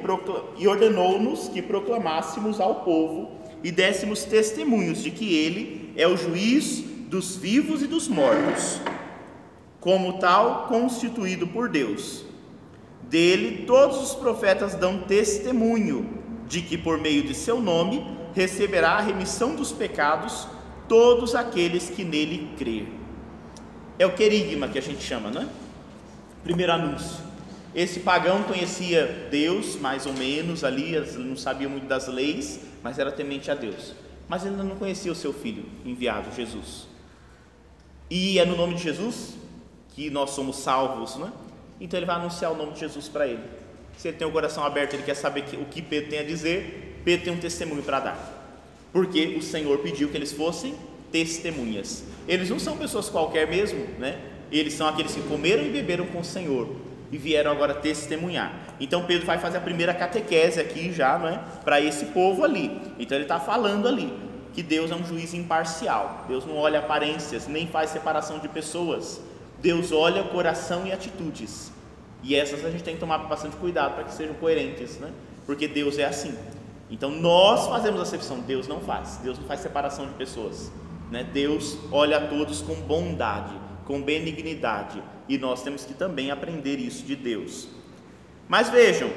e ordenou-nos que proclamássemos ao povo e dessemos testemunhos de que ele é o juiz dos vivos e dos mortos, como tal constituído por Deus. Dele todos os profetas dão testemunho de que por meio de seu nome receberá a remissão dos pecados todos aqueles que nele crer. É o querigma que a gente chama, não é? Primeiro anúncio. Esse pagão conhecia Deus, mais ou menos, ali, não sabia muito das leis, mas era temente a Deus. Mas ainda não conhecia o seu filho enviado, Jesus. E é no nome de Jesus que nós somos salvos, né? Então ele vai anunciar o nome de Jesus para ele. Se ele tem o coração aberto, ele quer saber o que Pedro tem a dizer, Pedro tem um testemunho para dar. Porque o Senhor pediu que eles fossem testemunhas. Eles não são pessoas qualquer mesmo, né? Eles são aqueles que comeram e beberam com o Senhor e vieram agora testemunhar. Então Pedro vai fazer a primeira catequese aqui já, não é? Para esse povo ali. Então ele está falando ali que Deus é um juiz imparcial. Deus não olha aparências, nem faz separação de pessoas. Deus olha coração e atitudes. E essas a gente tem que tomar bastante cuidado para que sejam coerentes, né? Porque Deus é assim. Então nós fazemos acepção, Deus não faz. Deus não faz separação de pessoas. Né? Deus olha a todos com bondade, com benignidade. E nós temos que também aprender isso de Deus. Mas vejam,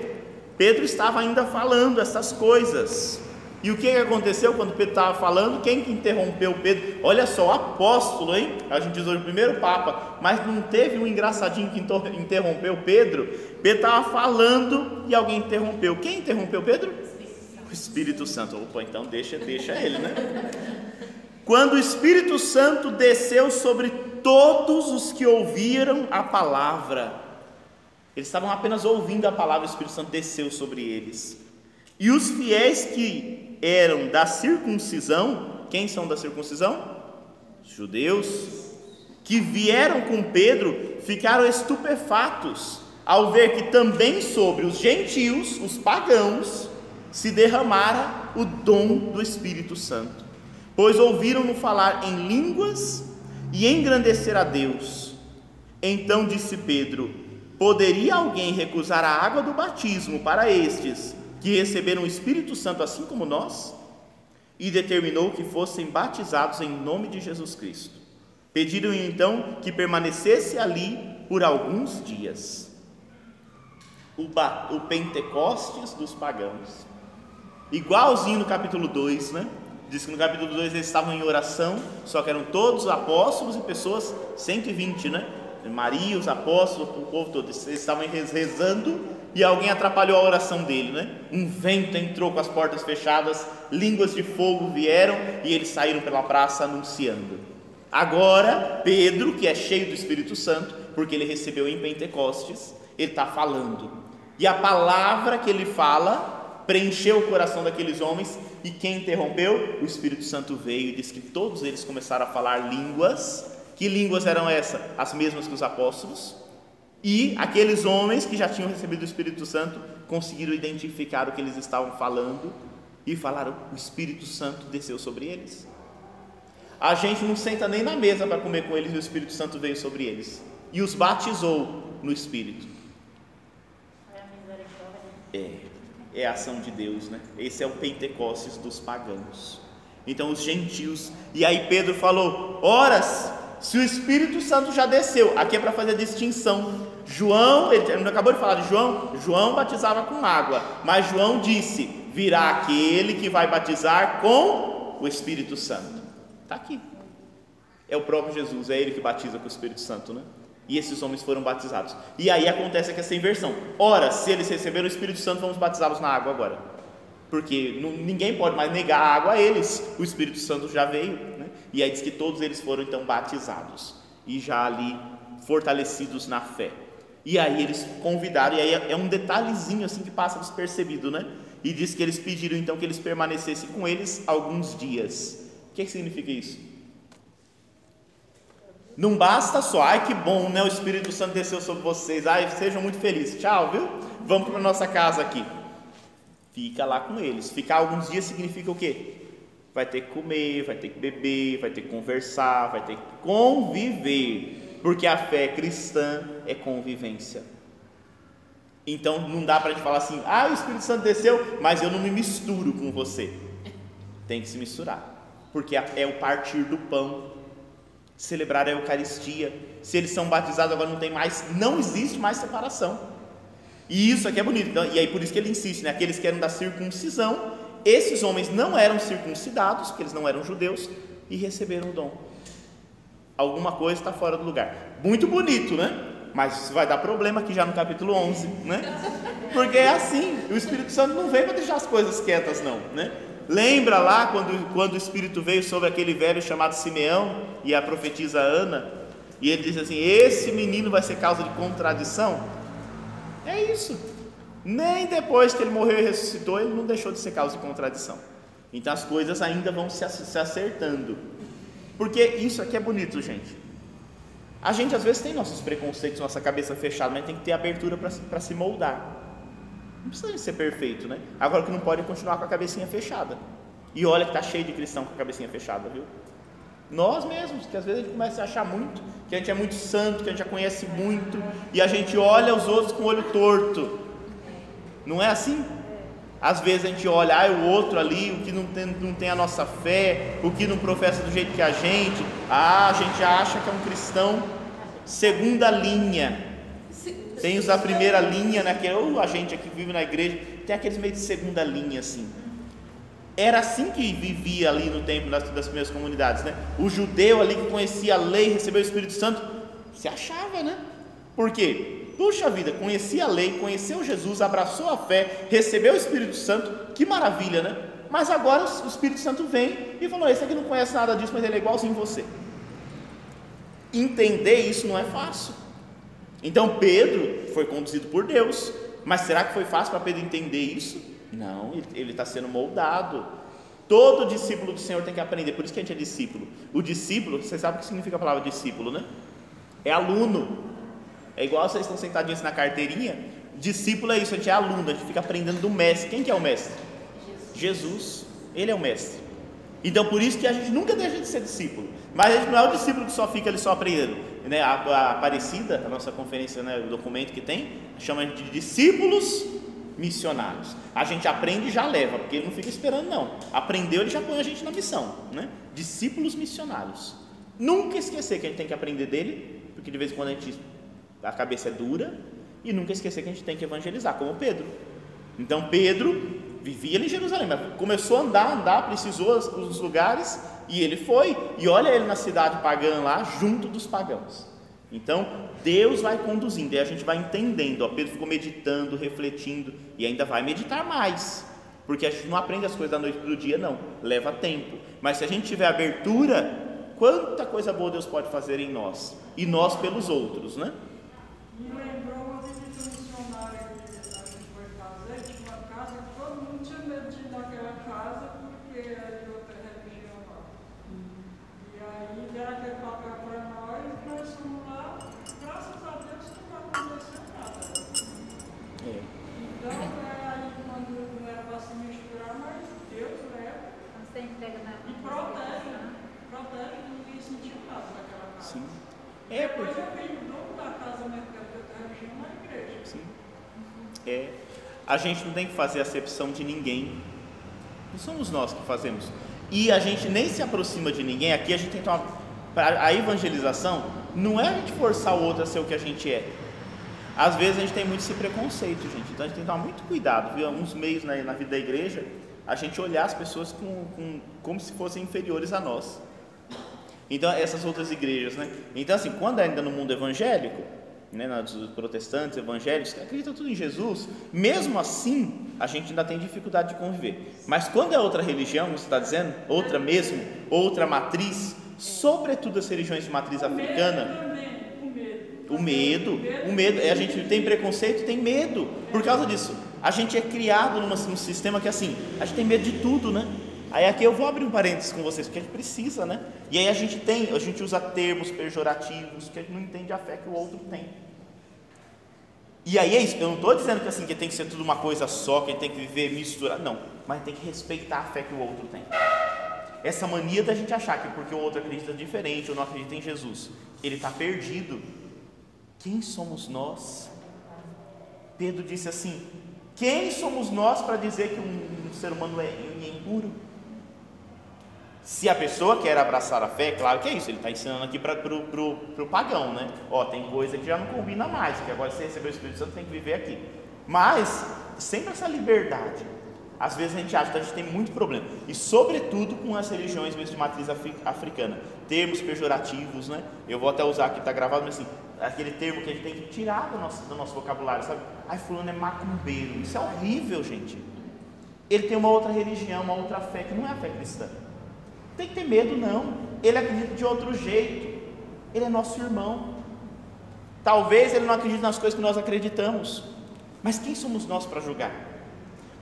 Pedro estava ainda falando essas coisas. E o que aconteceu quando Pedro estava falando? Quem que interrompeu Pedro? Olha só, apóstolo, hein? A gente diz hoje o primeiro Papa, mas não teve um engraçadinho que interrompeu Pedro? Pedro estava falando e alguém interrompeu. Quem interrompeu Pedro? O Espírito Santo. Opa, então deixa, deixa ele, né? Quando o Espírito Santo desceu sobre todos os que ouviram a palavra, eles estavam apenas ouvindo a palavra, o Espírito Santo desceu sobre eles. E os fiéis que eram da circuncisão, quem são da circuncisão? Judeus, que vieram com Pedro, ficaram estupefatos ao ver que também sobre os gentios, os pagãos, se derramara o dom do Espírito Santo, pois ouviram-no falar em línguas e engrandecer a Deus. Então disse Pedro: Poderia alguém recusar a água do batismo para estes que receberam o Espírito Santo assim como nós, e determinou que fossem batizados em nome de Jesus Cristo. Pediram então que permanecesse ali por alguns dias. O, o Pentecostes dos pagãos. Igualzinho no capítulo 2, né? Diz que no capítulo 2 eles estavam em oração, só que eram todos apóstolos e pessoas, 120, né? Maria, os apóstolos, o povo todo, eles estavam rezando e alguém atrapalhou a oração dele, né? Um vento entrou com as portas fechadas, línguas de fogo vieram e eles saíram pela praça anunciando. Agora, Pedro, que é cheio do Espírito Santo, porque ele recebeu em Pentecostes, ele está falando. E a palavra que ele fala preencheu o coração daqueles homens, e quem interrompeu? O Espírito Santo veio e disse que todos eles começaram a falar línguas. Que línguas eram essas? As mesmas que os apóstolos e aqueles homens que já tinham recebido o Espírito Santo conseguiram identificar o que eles estavam falando e falaram: o Espírito Santo desceu sobre eles. A gente não senta nem na mesa para comer com eles e o Espírito Santo veio sobre eles e os batizou no Espírito. É, é a ação de Deus, né? Esse é o Pentecostes dos pagãos. Então os gentios, e aí Pedro falou: Horas, se o Espírito Santo já desceu, aqui é para fazer a distinção. João, ele acabou de falar de João, João batizava com água, mas João disse: virá aquele que vai batizar com o Espírito Santo. Está aqui. É o próprio Jesus, é ele que batiza com o Espírito Santo, né? E esses homens foram batizados. E aí acontece essa inversão. Ora, se eles receberam o Espírito Santo, vamos batizá-los na água agora. porque ninguém pode mais negar a água a eles, o Espírito Santo já veio, né? e aí diz que todos eles foram então batizados, e já ali fortalecidos na fé. E aí eles convidaram, e aí é um detalhezinho assim que passa despercebido, né? E diz que eles pediram então que eles permanecessem com eles alguns dias. O que, que significa isso? Não basta só, ai que bom, né? O Espírito Santo desceu sobre vocês, ai sejam muito felizes, tchau, viu? Vamos para nossa casa aqui. Fica lá com eles. Ficar alguns dias significa o quê? Vai ter que comer, vai ter que beber, vai ter que conversar, vai ter que conviver, porque a fé cristã é convivência. Então não dá para a gente falar assim, ah, o Espírito Santo desceu, mas eu não me misturo com você. Tem que se misturar, porque é o partir do pão, celebrar a Eucaristia. Se eles são batizados agora não tem mais, não existe mais separação. E isso aqui é bonito. Então, e aí por isso que ele insiste, né? Aqueles que eram da circuncisão, esses homens não eram circuncidados, porque eles não eram judeus, e receberam o dom. Alguma coisa está fora do lugar. Muito bonito, né? Mas vai dar problema aqui já no capítulo 11, né? Porque é assim, o Espírito Santo não veio para deixar as coisas quietas, não, né? Lembra lá quando, quando o Espírito veio sobre aquele velho chamado Simeão e a profetisa Ana, e ele disse assim: Esse menino vai ser causa de contradição? É isso. Nem depois que ele morreu e ressuscitou, ele não deixou de ser causa de contradição. Então as coisas ainda vão se acertando. Porque isso aqui é bonito, gente. A gente às vezes tem nossos preconceitos, nossa cabeça fechada, mas tem que ter abertura para se moldar. Não precisa ser perfeito, né? Agora que não pode continuar com a cabecinha fechada. E olha que tá cheio de cristão com a cabecinha fechada, viu? Nós mesmos, que às vezes a gente começa a achar muito, que a gente é muito santo, que a gente já conhece muito, e a gente olha os outros com o olho torto. Não é assim? Às vezes a gente olha, ah, o outro ali, o que não tem, não tem a nossa fé, o que não professa do jeito que a gente, ah, a gente acha que é um cristão segunda linha. Tem os da primeira linha, né? Que é a gente aqui que vive na igreja, tem aqueles meio de segunda linha assim. Era assim que vivia ali no tempo das, das primeiras comunidades, né? O judeu ali que conhecia a lei, recebeu o Espírito Santo, se achava, né? Por quê? Puxa vida, conhecia a lei, conheceu Jesus, abraçou a fé, recebeu o Espírito Santo, que maravilha, né? Mas agora o Espírito Santo vem e falou: Esse aqui não conhece nada disso, mas ele é igualzinho você. Entender isso não é fácil. Então Pedro foi conduzido por Deus, mas será que foi fácil para Pedro entender isso? Não, ele está sendo moldado. Todo discípulo do Senhor tem que aprender, por isso que a gente é discípulo. O discípulo, você sabe o que significa a palavra discípulo, né? É aluno. É igual vocês estão sentadinhos na carteirinha. Discípulo é isso, a gente é aluno, a gente fica aprendendo do mestre. Quem que é o mestre? Jesus. Jesus. Ele é o mestre. Então por isso que a gente nunca deixa de ser discípulo. Mas a gente não é o discípulo que só fica ali só aprendendo. Né? A, a Aparecida, a nossa conferência, né, o documento que tem, chama a gente de discípulos missionários. A gente aprende e já leva, porque ele não fica esperando, não. Aprendeu, ele já põe a gente na missão. Né? Discípulos missionários. Nunca esquecer que a gente tem que aprender dele, porque de vez em quando a, gente, a cabeça é dura, e nunca esquecer que a gente tem que evangelizar, como Pedro. Então Pedro vivia ali em Jerusalém, mas começou a andar, andar, precisou os lugares, e ele foi. E olha ele na cidade pagã lá, junto dos pagãos. Então, Deus vai conduzindo, e a gente vai entendendo. Ó, Pedro ficou meditando, refletindo, e ainda vai meditar mais, porque a gente não aprende as coisas da noite para o dia, não, leva tempo. Mas se a gente tiver abertura, quanta coisa boa Deus pode fazer em nós, e nós pelos outros, né? É, A gente não tem que fazer acepção de ninguém. Não somos nós que fazemos. E a gente nem se aproxima de ninguém. Aqui a gente tem que tomar. A evangelização não é a gente forçar o outro a ser o que a gente é. Às vezes a gente tem muito esse preconceito, gente. Então a gente tem que tomar muito cuidado. Viu? Alguns meios na, na vida da igreja, a gente olhar as pessoas com, com, como se fossem inferiores a nós. Então, essas outras igrejas, né? Então, assim, quando ainda no mundo evangélico, né, dos protestantes evangélicos, que acreditam tudo em Jesus, mesmo assim, a gente ainda tem dificuldade de conviver. Mas quando é outra religião, você está dizendo, outra mesmo, outra matriz, sobretudo as religiões de matriz africana, o medo, o medo, a gente tem preconceito, tem medo por causa disso. A gente é criado num sistema que assim, a gente tem medo de tudo, né? Aí aqui eu vou abrir um parênteses com vocês, porque a gente precisa, né? E aí a gente tem, a gente usa termos pejorativos que a gente não entende a fé que o outro tem. E aí é isso, eu não estou dizendo que assim que tem que ser tudo uma coisa só, que tem que viver misturado, não, mas tem que respeitar a fé que o outro tem. Essa mania da gente achar que porque o outro acredita diferente ou não acredita em Jesus, ele está perdido. Quem somos nós? Pedro disse assim: quem somos nós para dizer que um, ser humano é, é impuro? Se a pessoa quer abraçar a fé, claro que é isso, ele está ensinando aqui para o pagão, né? Ó, tem coisa que já não combina mais, que agora você recebeu o Espírito Santo tem que viver aqui. Mas, sempre essa liberdade. Às vezes a gente acha que a gente tem muito problema, e sobretudo com as religiões mesmo de matriz africana, termos pejorativos, né? Eu vou até usar aqui, está gravado, mas assim, aquele termo que a gente tem que tirar do nosso, do nosso vocabulário, sabe? Ai, fulano é macumbeiro, isso é horrível, gente. Ele tem uma outra religião, uma outra fé, que não é a fé cristã. Tem que ter medo, não. Ele acredita de outro jeito. Ele é nosso irmão. Talvez ele não acredite nas coisas que nós acreditamos. Mas quem somos nós para julgar?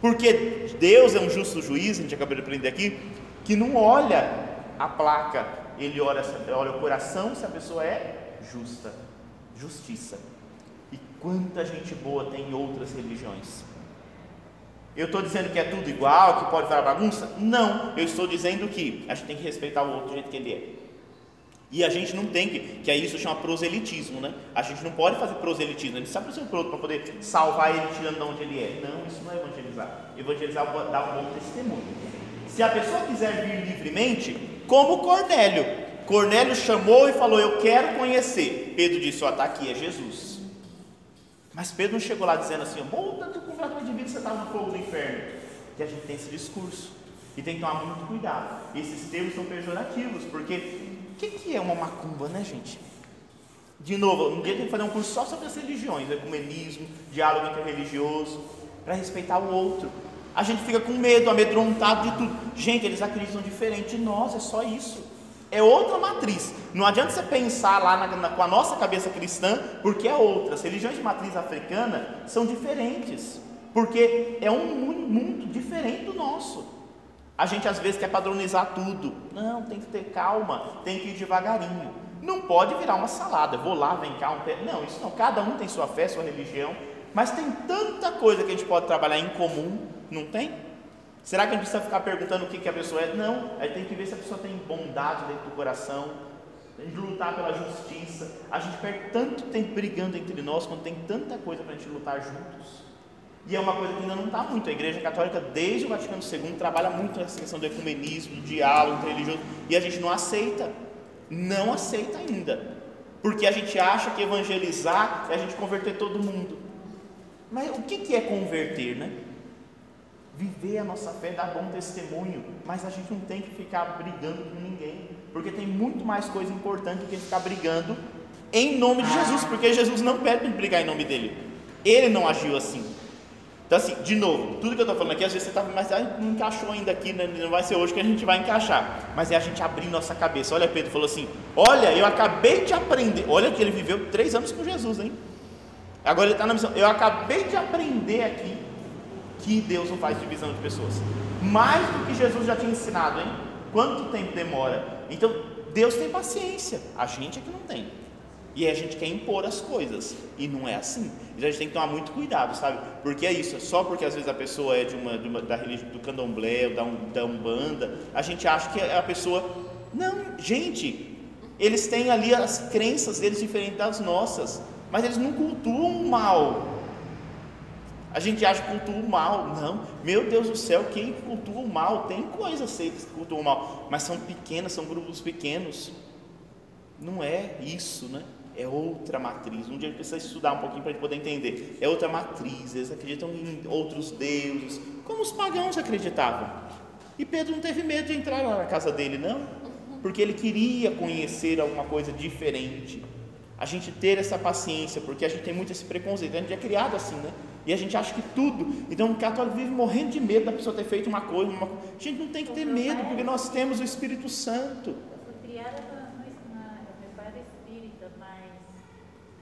Porque Deus é um justo juiz, a gente acabou de aprender aqui, que não olha a placa, ele olha, olha o coração se a pessoa é justa. Justiça. E quanta gente boa tem em outras religiões. Eu estou dizendo que é tudo igual, que pode virar bagunça? Não, eu estou dizendo que a gente tem que respeitar o outro do jeito que ele é. E a gente não tem que, que é isso chama proselitismo, né? A gente não pode fazer proselitismo, a gente sabe um outro para poder salvar ele tirando de onde ele é. Não, isso não é evangelizar. Evangelizar é dar um bom testemunho. Se a pessoa quiser vir livremente, como Cornélio. Cornélio chamou e falou: Eu quero conhecer. Pedro disse: Ó, está aqui, é Jesus. Mas Pedro não chegou lá dizendo assim, muda tu completamente de vida, você está no fogo do inferno. Que a gente tem esse discurso. E tem que tomar muito cuidado. Esses termos são pejorativos, porque o que, que é uma macumba, né, gente? De novo, um dia tem que fazer um curso só sobre as religiões, ecumenismo, diálogo interreligioso, para respeitar o outro. A gente fica com medo, amedrontado de tudo. Gente, eles acreditam diferente de nós, é só isso é outra matriz. Não adianta você pensar lá na, na, com a nossa cabeça cristã, porque é outra. As religiões de matriz africana são diferentes, porque é um mundo diferente do nosso. A gente às vezes quer padronizar tudo. Não, tem que ter calma, tem que ir devagarinho. Não pode virar uma salada. Vou lá, vem cá, um pé. Não, isso não. Cada um tem sua fé, sua religião. Mas tem tanta coisa que a gente pode trabalhar em comum, não tem? Será que a gente precisa ficar perguntando o que, que a pessoa é? Não, a gente tem que ver se a pessoa tem bondade dentro do coração, a gente lutar pela justiça. A gente perde tanto tempo brigando entre nós quando tem tanta coisa para a gente lutar juntos. E é uma coisa que ainda não está muito. A Igreja Católica, desde o Vaticano II, trabalha muito nessa questão do ecumenismo, do diálogo religioso, e a gente não aceita. Não aceita ainda. Porque a gente acha que evangelizar é a gente converter todo mundo. Mas o que é converter, né? Viver a nossa fé, dar bom testemunho, mas a gente não tem que ficar brigando com ninguém, porque tem muito mais coisa importante do que ficar brigando em nome de Jesus, porque Jesus não pede para brigar em nome dele, ele não agiu assim. Então, assim, de novo, tudo que eu estou falando aqui, às vezes você está, mas não encaixou ainda aqui, né? não vai ser hoje que a gente vai encaixar, mas é a gente abrir nossa cabeça. Olha, Pedro falou assim: Olha, eu acabei de aprender, olha que ele viveu três anos com Jesus, hein? Agora ele está na missão, eu acabei de aprender aqui que Deus não faz divisão de pessoas. Mais do que Jesus já tinha ensinado, hein? Quanto tempo demora? Então, Deus tem paciência, a gente é que não tem. E a gente quer impor as coisas, e não é assim. Então a gente tem que tomar muito cuidado, sabe? Porque é isso, só porque às vezes a pessoa é de uma, de uma da religião do candomblé, ou da, da umbanda, a gente acha que a pessoa. Não, gente, eles têm ali as crenças deles diferentes das nossas, mas eles não cultuam o mal, a gente acha que cultua o mal. Não, meu Deus do céu, quem cultua o mal? Tem coisas seitas que cultuam o mal, mas são pequenas, são grupos pequenos. Não é isso, né? É outra matriz. Um dia a gente precisa estudar um pouquinho para a gente poder entender. É outra matriz, eles acreditam em outros deuses, como os pagãos acreditavam. E Pedro não teve medo de entrar lá na casa dele, não, porque ele queria conhecer alguma coisa diferente. A gente ter essa paciência, porque a gente tem muito esse preconceito, a gente é criado assim, né? E a gente acha que tudo. Então o católico vive morrendo de medo da pessoa ter feito uma coisa. Uma... A gente não tem que ter medo, porque nós temos o Espírito Santo. Eu fui criada na, meu pai era espírita, mas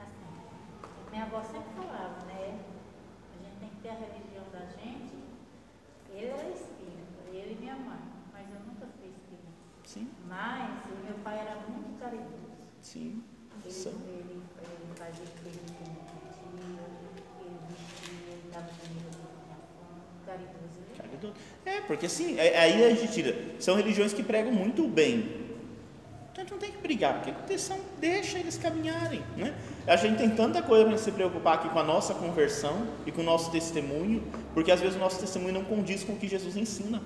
assim, minha avó sempre falava, né? A gente tem que ter a religião da gente. Ele era espírita, ele e minha mãe, mas eu nunca fui espírita. Sim, Mas o meu pai era muito caridoso. sim. Caridoso. É, porque assim, aí a gente tira. São religiões que pregam muito bem. Então a gente não tem que brigar, porque proteção deixa eles caminharem. Né? A gente tem tanta coisa para se preocupar aqui com a nossa conversão e com o nosso testemunho, porque às vezes o nosso testemunho não condiz com o que Jesus ensina.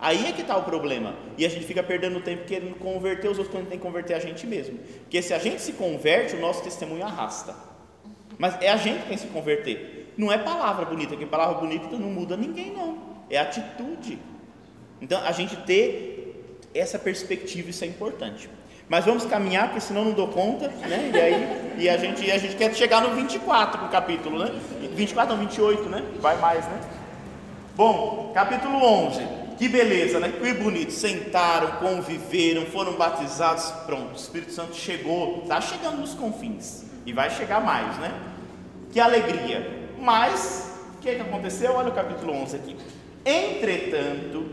Aí é que está o problema. E a gente fica perdendo tempo querendo converter os outros quando tem que converter a gente mesmo. Porque se a gente se converte, o nosso testemunho arrasta. Mas é a gente que tem que se converter. Não é palavra bonita, porque palavra bonita não muda ninguém, não. É atitude. Então, a gente ter essa perspectiva, isso é importante. Mas vamos caminhar, porque senão não dou conta, né? E aí, e a gente, e a gente quer chegar no 24 no capítulo, né? 24 não, 28, né? Vai mais, né? Bom, capítulo 11. Que beleza, né? Que bonito. Sentaram, conviveram, foram batizados. Pronto, o Espírito Santo chegou. Está chegando nos confins. E vai chegar mais, né? Que alegria. Mas, o que, que aconteceu? Olha o capítulo 11 aqui. Entretanto,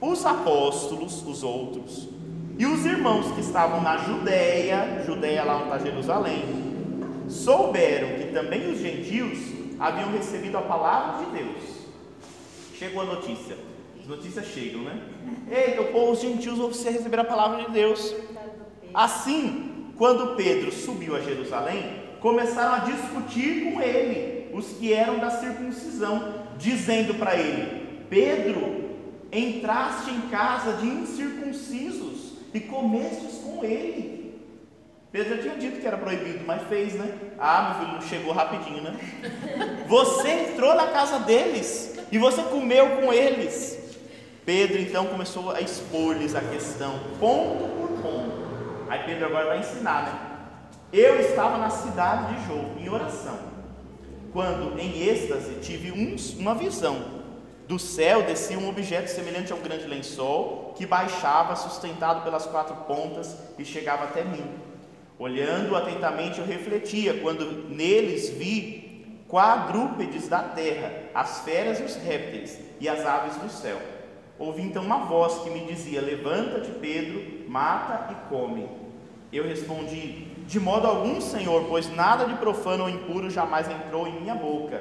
os apóstolos, os outros, e os irmãos que estavam na Judéia, Judéia lá onde está Jerusalém, souberam que também os gentios haviam recebido a palavra de Deus. Chegou a notícia. As notícias chegam, né? Eita, o povo, os gentios vão receber a palavra de Deus. Assim, quando Pedro subiu a Jerusalém, começaram a discutir com ele, os que eram da circuncisão, dizendo para ele: Pedro, entraste em casa de incircuncisos e comestes com ele. Pedro já tinha dito que era proibido, mas fez, né? Ah, meu filho, chegou rapidinho, né? Você entrou na casa deles e você comeu com eles. Pedro então começou a expor-lhes a questão, ponto por ponto. Aí Pedro agora vai ensinar, né? Eu estava na cidade de Jope em oração, quando em êxtase tive um- uma visão. Do céu descia um objeto semelhante a um grande lençol que baixava, sustentado pelas quatro pontas, e chegava até mim. Olhando atentamente, eu refletia quando neles vi quadrúpedes da terra, as feras e os répteis, e as aves do céu. Ouvi então uma voz que me dizia: Levanta-te, Pedro, mata e come. Eu respondi: De modo algum, Senhor, pois nada de profano ou impuro jamais entrou em minha boca.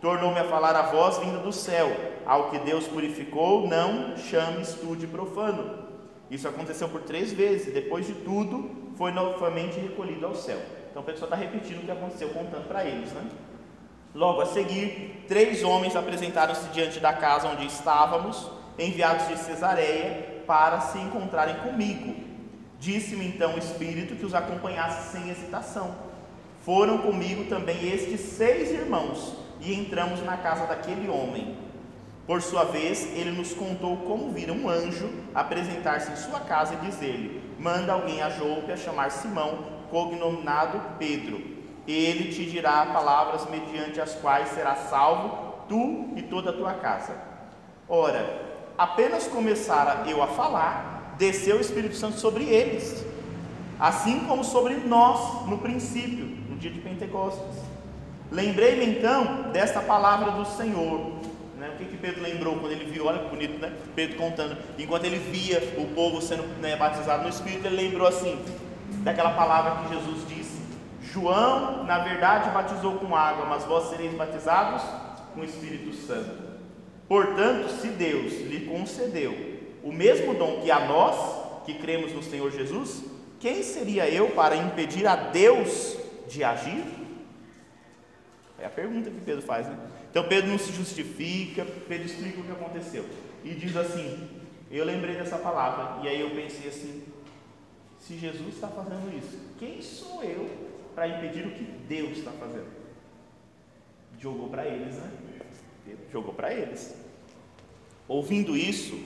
Tornou-me a falar a voz vinda do céu: Ao que Deus purificou, não chames tu de profano. Isso aconteceu por três vezes, depois de tudo, foi novamente recolhido ao céu. Então a pessoa está repetindo o que aconteceu, contando para eles, né? Logo a seguir, três homens apresentaram-se diante da casa onde estávamos, enviados de Cesareia, para se encontrarem comigo. Disse-me então o Espírito que os acompanhasse sem hesitação. Foram comigo também estes seis irmãos, e entramos na casa daquele homem. Por sua vez, ele nos contou como vira um anjo apresentar-se em sua casa e dizer-lhe: Manda alguém a Jope a chamar Simão, cognominado Pedro. Ele te dirá palavras mediante as quais serás salvo, tu e toda a tua casa. Ora, apenas começara eu a falar, desceu o Espírito Santo sobre eles, assim como sobre nós no princípio, no dia de Pentecostes. Lembrei-me então desta palavra do Senhor. Né? O que, que Pedro lembrou quando ele viu? Olha que bonito, né? Pedro contando. Enquanto ele via o povo sendo né, batizado no Espírito, ele lembrou assim, daquela palavra que Jesus disse: João, na verdade, batizou com água, mas vós sereis batizados com o Espírito Santo. Portanto, se Deus lhe concedeu o mesmo dom que a nós, que cremos no Senhor Jesus, quem seria eu para impedir a Deus de agir? É a pergunta que Pedro faz, né? Então Pedro não se justifica, Pedro explica o que aconteceu. E diz assim: Eu lembrei dessa palavra, e aí eu pensei assim: se Jesus está fazendo isso, quem sou eu para impedir o que Deus está fazendo? Jogou para eles, né? Jogou para eles. Ouvindo isso,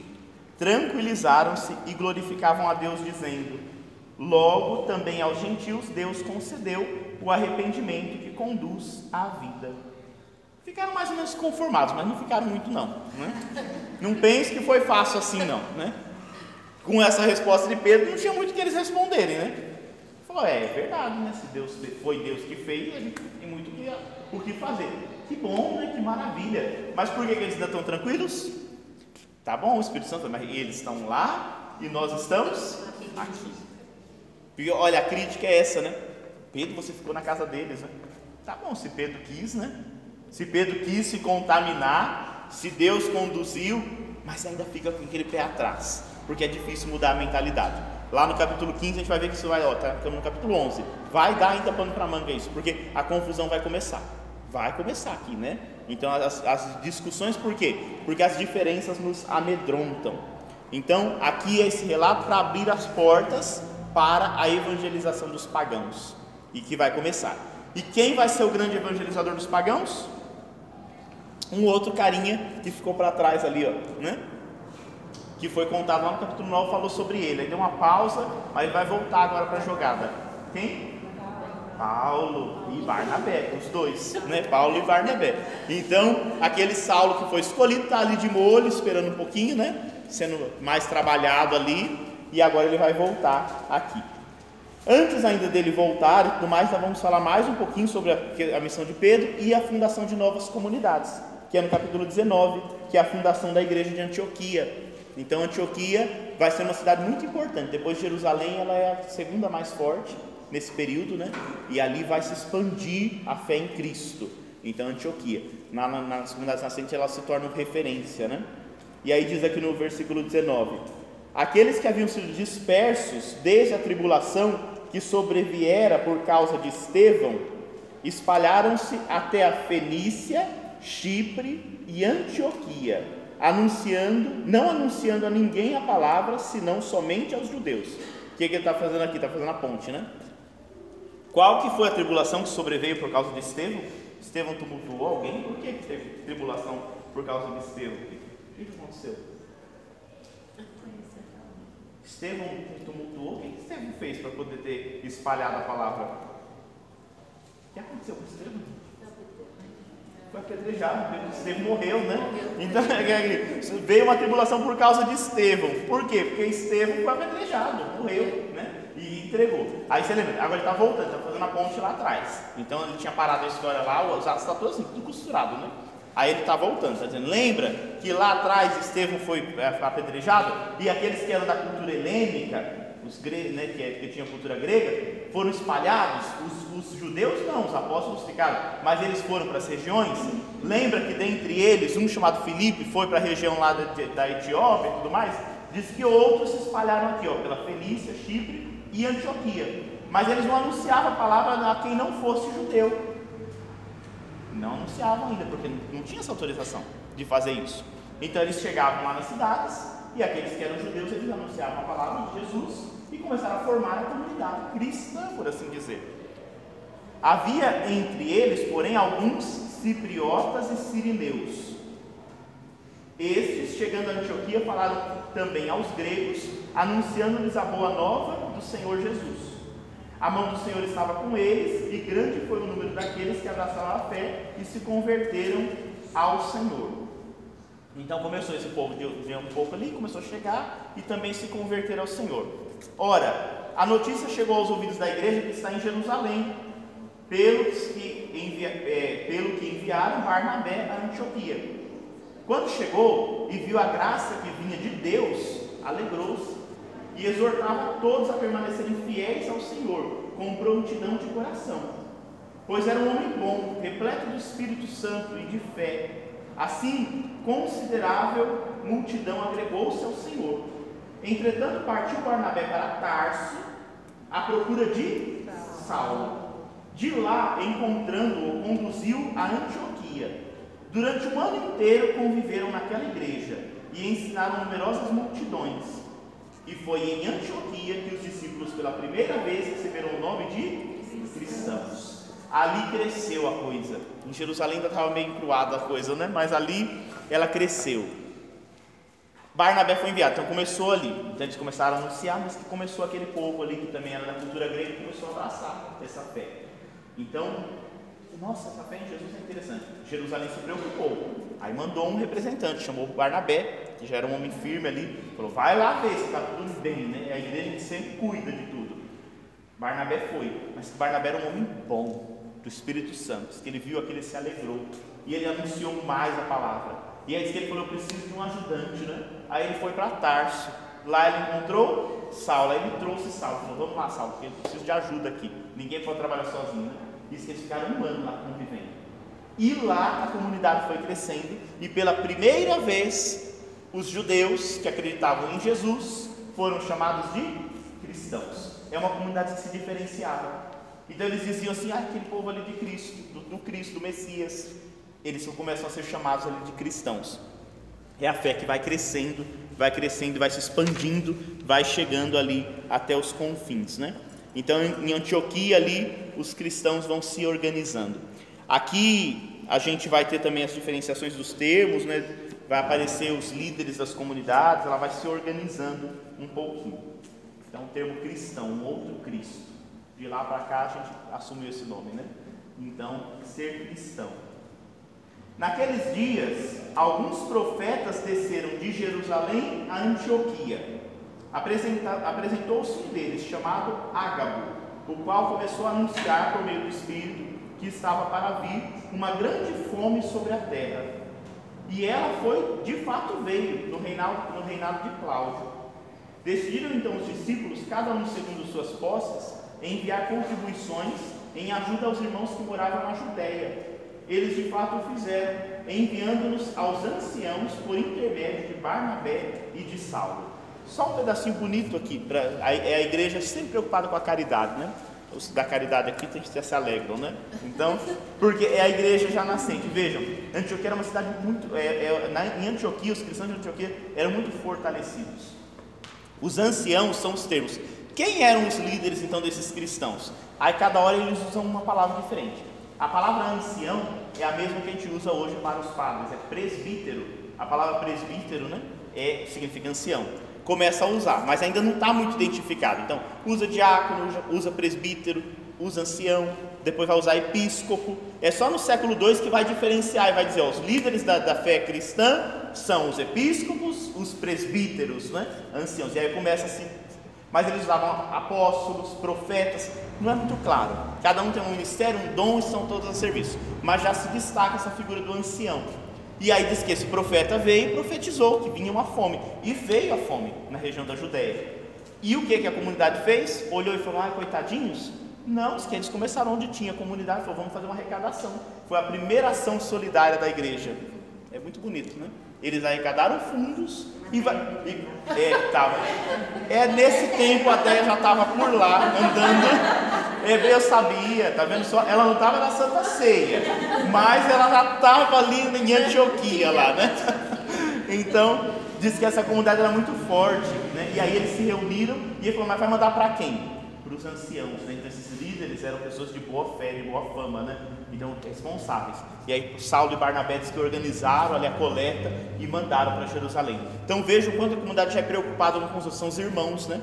tranquilizaram-se e glorificavam a Deus, dizendo: Logo, também aos gentios, Deus concedeu o arrependimento que conduz à vida. Ficaram mais ou menos conformados, mas não ficaram muito não. Né? Não pense que foi fácil assim não. Né? Com essa resposta de Pedro, não tinha muito que eles responderem. Né? Falou, é, é verdade, né? Se Deus foi Deus que fez, a gente tem muito o que fazer. Que bom, né? Que maravilha. Mas por que, que eles ainda estão tranquilos? Tá bom, o Espírito Santo, mas eles estão lá e nós estamos aqui. Porque, olha, a crítica é essa, né? Pedro, você ficou na casa deles, né? Tá bom, se Pedro quis, né? Se Pedro quis se contaminar, se Deus conduziu, mas ainda fica com aquele pé atrás, porque é difícil mudar a mentalidade. Lá no capítulo 15 a gente vai ver que isso vai, ó, tá no capítulo 11. Vai dar ainda pano para manga isso, porque a confusão vai começar. Vai começar aqui, né? Então as, as discussões por quê? Porque as diferenças nos amedrontam. Então aqui é esse relato para abrir as portas para a evangelização dos pagãos e que vai começar. E quem vai ser o grande evangelizador dos pagãos? Um outro carinha que ficou para trás ali, ó, né? Que foi contado lá no capítulo 9, falou sobre ele. Aí deu uma pausa, ele vai voltar agora para a jogada. Quem? Paulo e Barnabé, os dois, né? Paulo e Barnabé. Então, aquele Saulo que foi escolhido está ali de molho, esperando um pouquinho, né? Sendo mais trabalhado ali, e agora ele vai voltar aqui. Antes ainda dele voltar e tudo mais, nós vamos falar mais um pouquinho sobre a, a missão de Pedro e a fundação de novas comunidades, que é no capítulo 19, que é a fundação da igreja de Antioquia. Então, Antioquia vai ser uma cidade muito importante. Depois de Jerusalém, ela é a segunda mais forte nesse período, né? E ali vai se expandir a fé em Cristo. Então, Antioquia, na, na, nas comunidades nascentes, ela se torna referência, né? E aí diz aqui no versículo 19: Aqueles que haviam sido dispersos desde a tribulação que sobreviera por causa de Estevão, espalharam-se até a Fenícia, Chipre e Antioquia, anunciando, não anunciando a ninguém a palavra, senão somente aos judeus. O que, que ele está fazendo aqui? Está fazendo a ponte, né? Qual que foi a tribulação que sobreveio por causa de Estevão? Estevão tumultuou alguém? Por que, que teve tribulação por causa de Estevão? O que, que aconteceu? Estevão tumultuou. O que Estevão fez para poder ter espalhado a palavra? O que aconteceu com Estevão? Foi apedrejado, Estevão morreu, né? Então veio uma tribulação por causa de Estevão. Por quê? Porque Estevão foi apedrejado, morreu, né? Entregou. Aí você lembra, agora ele está voltando, está fazendo a ponte lá atrás. Então ele tinha parado a história lá, os atos estão todos assim, tudo costurado, né? Aí ele está voltando, está dizendo: lembra que lá atrás Estevão foi é, apedrejado e aqueles que eram da cultura helênica, os gregos, né, que, que tinham cultura grega, foram espalhados. Os, os, judeus não, os apóstolos ficaram, mas eles foram para as regiões. Lembra que dentre eles, um chamado Filipe foi para a região lá da, da Etiópia e tudo mais? Diz que outros se espalharam aqui, ó, pela Fenícia, Chipre e Antioquia. Mas eles não anunciavam a palavra a quem não fosse judeu. Não anunciavam ainda, porque não tinha essa autorização de fazer isso. Então eles chegavam lá nas cidades e aqueles que eram judeus eles anunciavam a palavra de Jesus e começaram a formar a comunidade cristã, por assim dizer. Havia entre eles, porém, alguns cipriotas e sirineus. Estes, chegando a Antioquia, falaram também aos gregos, anunciando-lhes a boa nova do Senhor Jesus. A mão do Senhor estava com eles, e grande foi o número daqueles que abraçaram a fé e se converteram ao Senhor. Então começou esse povo de, de um pouco ali, começou a chegar e também se converter ao Senhor. Ora, a notícia chegou aos ouvidos da igreja que está em Jerusalém, pelos que, envia, é, pelo que enviaram Barnabé a Antioquia. Quando chegou e viu a graça que vinha de Deus, alegrou-se e exortava todos a permanecerem fiéis ao Senhor, com prontidão de coração. Pois era um homem bom, repleto do Espírito Santo e de fé. Assim, considerável multidão agregou-se ao Senhor. Entretanto, partiu Barnabé para Tarso, à procura de Saulo. De lá, encontrando-o, conduziu a Antioquia. Durante um ano inteiro conviveram naquela igreja e ensinaram numerosas multidões. E foi em Antioquia que os discípulos pela primeira vez receberam o nome de cristãos. Ali cresceu a coisa. Em Jerusalém ainda estava meio encruada a coisa, né? Mas ali ela cresceu. Barnabé foi enviado, então começou ali. Então eles começaram a anunciar, mas que começou aquele povo ali que também era da cultura grega e começou a abraçar essa fé. Então, nossa, essa fé em Jesus é interessante. Jerusalém se preocupou. Aí mandou um representante, chamou Barnabé, que já era um homem firme ali, falou: vai lá ver se está tudo bem, né? É a igreja sempre cuida de tudo. Barnabé foi, mas Barnabé era um homem bom, do Espírito Santo. Que ele viu aquilo, ele se alegrou. E ele anunciou mais a palavra. E aí ele falou: eu preciso de um ajudante, né? Aí ele foi para Tarso. Lá ele encontrou Saulo. Aí ele trouxe Saulo. Falou: vamos lá, Saulo, porque eu preciso de ajuda aqui. Ninguém pode trabalhar sozinho, né? Diz que eles ficaram um ano lá convivendo. E lá a comunidade foi crescendo, e pela primeira vez, os judeus que acreditavam em Jesus foram chamados de cristãos. É uma comunidade que se diferenciava. Então eles diziam assim: ah, aquele povo ali de Cristo, do, do Cristo, do Messias. Eles começam a ser chamados ali de cristãos. É a fé que vai crescendo, vai crescendo, vai se expandindo, vai chegando ali até os confins, né? Então, em Antioquia ali, os cristãos vão se organizando. Aqui a gente vai ter também as diferenciações dos termos, né? Vai aparecer os líderes das comunidades, ela vai se organizando um pouquinho. Então, o termo cristão, um outro Cristo. De lá para cá a gente assumiu esse nome, né? Então, ser cristão. Naqueles dias, alguns profetas desceram de Jerusalém a Antioquia apresentou-se um deles, chamado Ágabo, o qual começou a anunciar por meio do Espírito que estava para vir uma grande fome sobre a terra. E ela foi, de fato veio, no reinado, no reinado de Cláudio. Decidiram então os discípulos, cada um segundo suas posses, enviar contribuições em ajuda aos irmãos que moravam na Judéia. Eles de fato o fizeram, enviando-nos aos anciãos por intermédio de Barnabé e de Saulo. Só um pedacinho bonito aqui, pra, a, é a igreja sempre preocupada com a caridade, né? Os da caridade aqui tem que se alegram, né? Então, porque é a igreja já nascente. Vejam, Antioquia era uma cidade muito. É, é, na, em Antioquia, os cristãos de Antioquia eram muito fortalecidos. Os anciãos são os termos. Quem eram os líderes então desses cristãos? Aí cada hora eles usam uma palavra diferente. A palavra ancião é a mesma que a gente usa hoje para os padres, é presbítero. A palavra presbítero, né, é, significa ancião começa a usar, mas ainda não está muito identificado. Então, usa diácono, usa presbítero, usa ancião, depois vai usar episcopo. É só no século II que vai diferenciar e vai dizer: ó, os líderes da, da, fé cristã são os episcopos, os presbíteros, né? anciãos. E aí começa assim. Mas eles usavam apóstolos, profetas, não é muito claro. Cada um tem um ministério, um dom e são todos a serviço. Mas já se destaca essa figura do ancião. E aí diz que esse profeta veio e profetizou que vinha uma fome. E veio a fome na região da Judéia. E o que, que a comunidade fez? Olhou e falou: ah, coitadinhos. Não, que eles começaram onde tinha comunidade, falou: vamos fazer uma arrecadação. Foi a primeira ação solidária da igreja. É muito bonito, né? Eles arrecadaram fundos e vai. É, tava. É nesse tempo a Déia já estava por lá, andando. É, eu sabia, tá vendo só? Ela não estava na Santa Ceia, mas ela já estava ali em Antioquia lá, né? Então, diz que essa comunidade era muito forte, né? E aí eles se reuniram e ele falou, mas vai mandar para quem? Para os anciãos, né? Então esses líderes eram pessoas de boa fé, de boa fama, né? Então, responsáveis. E aí Saulo e Barnabé que organizaram ali a coleta e mandaram para Jerusalém. Então vejam quanto a comunidade já é preocupada com os os irmãos, né?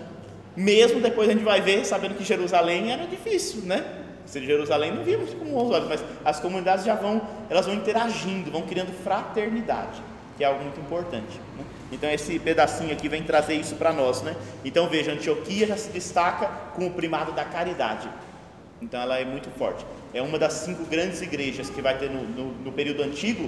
Mesmo depois a gente vai ver, sabendo que Jerusalém era difícil, né? Se Jerusalém não vimos com bons olhos, mas as comunidades já vão, elas vão interagindo, vão criando fraternidade, que é algo muito importante. Né? Então esse pedacinho aqui vem trazer isso para nós, né? Então veja, Antioquia já se destaca com o primado da caridade. Então ela é muito forte. É uma das cinco grandes igrejas que vai ter no, no, no período antigo,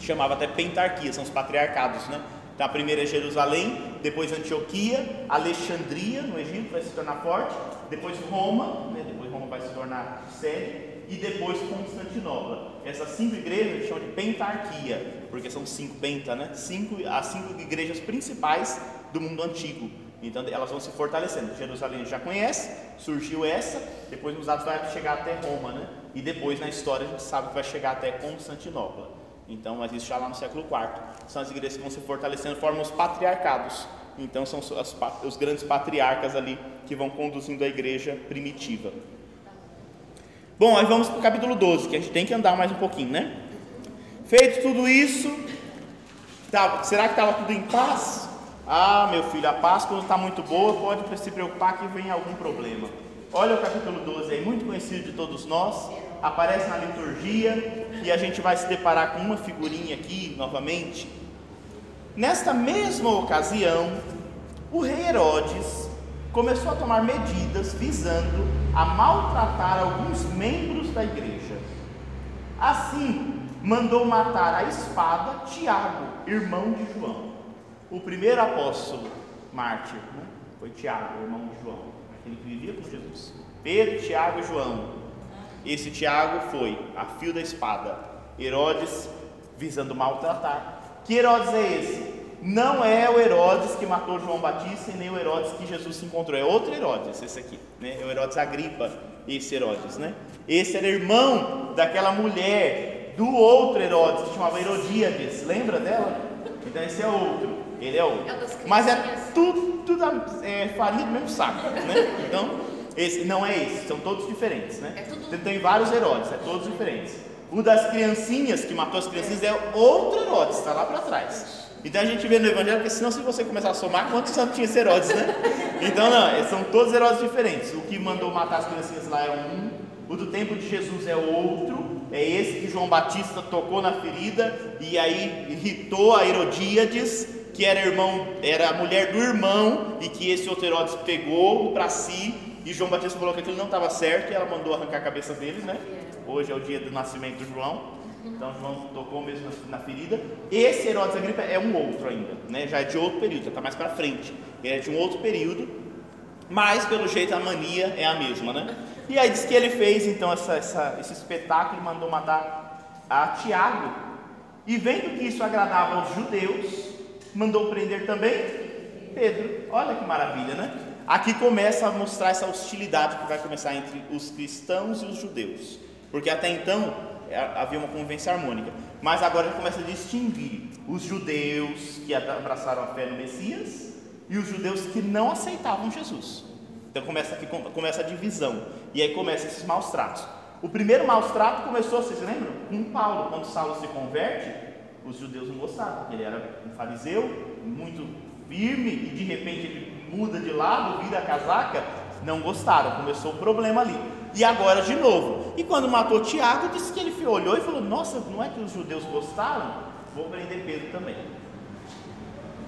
chamava até pentarquia, são os patriarcados, né? A primeira é Jerusalém, depois Antioquia, Alexandria, no Egito, vai se tornar forte, depois Roma, né? depois Roma vai se tornar sede, e depois Constantinopla. Essas cinco igrejas chamam de pentarquia, porque são cinco penta, né? Cinco, as cinco igrejas principais do mundo antigo. Então elas vão se fortalecendo. Jerusalém já conhece, surgiu essa, depois nos atos vai chegar até Roma, né? E depois na história a gente sabe que vai chegar até Constantinopla. Então, mas isso já lá no século IV. São as igrejas que vão se fortalecendo, formam os patriarcados. Então são as, os grandes patriarcas ali que vão conduzindo a igreja primitiva. Bom, aí vamos para o capítulo 12, que a gente tem que andar mais um pouquinho, né? Feito tudo isso, Tá, será que estava tudo em paz? Ah, meu filho, a paz quando está muito boa pode se preocupar que vem algum problema. Olha o capítulo 12 aí, muito conhecido de todos nós, aparece na liturgia e a gente vai se deparar com uma figurinha aqui novamente. Nesta mesma ocasião, o rei Herodes começou a tomar medidas visando a maltratar alguns membros da igreja. Assim, mandou matar a espada Tiago, irmão de João. O primeiro apóstolo mártir né? foi Tiago, irmão de João, aquele que vivia com Jesus. Pedro, Tiago e João. Esse Tiago foi a fio da espada. Herodes visando maltratar. Que Herodes é esse? não é o Herodes que matou João Batista e nem o Herodes que Jesus se encontrou, é outro Herodes, esse aqui, né? É o Herodes Agripa, esse Herodes, né? Esse era irmão daquela mulher do outro Herodes que chamava Herodíades, lembra dela? Então esse é outro, ele é outro. É Mas é tudo, tudo é, farinha do mesmo saco, né? Então, esse não é esse, são todos diferentes, né? É tudo... Tem vários Herodes, é todos diferentes. O das criancinhas, que matou as criancinhas, é outro Herodes, está lá para trás. Então a gente vê no Evangelho, porque senão se você começar a somar, quantos santos tinha esse Herodes, né? Então não, são todos Herodes diferentes. O que mandou matar as criancinhas lá é um, o do tempo de Jesus é outro, é esse que João Batista tocou na ferida e aí irritou a Herodíades, que era irmão, era a mulher do irmão, e que esse outro Herodes pegou para si, e João Batista falou que aquilo não estava certo, e ela mandou arrancar a cabeça deles, né? Hoje é o dia do nascimento de João. Então João tocou mesmo na ferida. Esse Herodes Agripa é um outro ainda, né? já é de outro período, já está mais para frente. Ele é de um outro período, mas pelo jeito a mania é a mesma. Né? E aí diz que ele fez então essa, essa, esse espetáculo e mandou matar a Tiago. E vendo que isso agradava aos judeus, mandou prender também Pedro. Olha que maravilha, né? Aqui começa a mostrar essa hostilidade que vai começar entre os cristãos e os judeus. Porque até então é, havia uma convivência harmônica. Mas agora ele começa a distinguir os judeus que abraçaram a fé no Messias e os judeus que não aceitavam Jesus. Então começa aqui começa a divisão e aí começa esses maus tratos. O primeiro maus trato começou, vocês lembram? Com Paulo, quando Saulo se converte, os judeus não gostaram, porque ele era um fariseu muito firme e de repente ele muda de lado, vira a casaca, não gostaram, começou o problema ali. E agora de novo. E quando matou Tiago, disse que ele olhou e falou: Nossa, não é que os judeus gostaram? Vou prender Pedro também.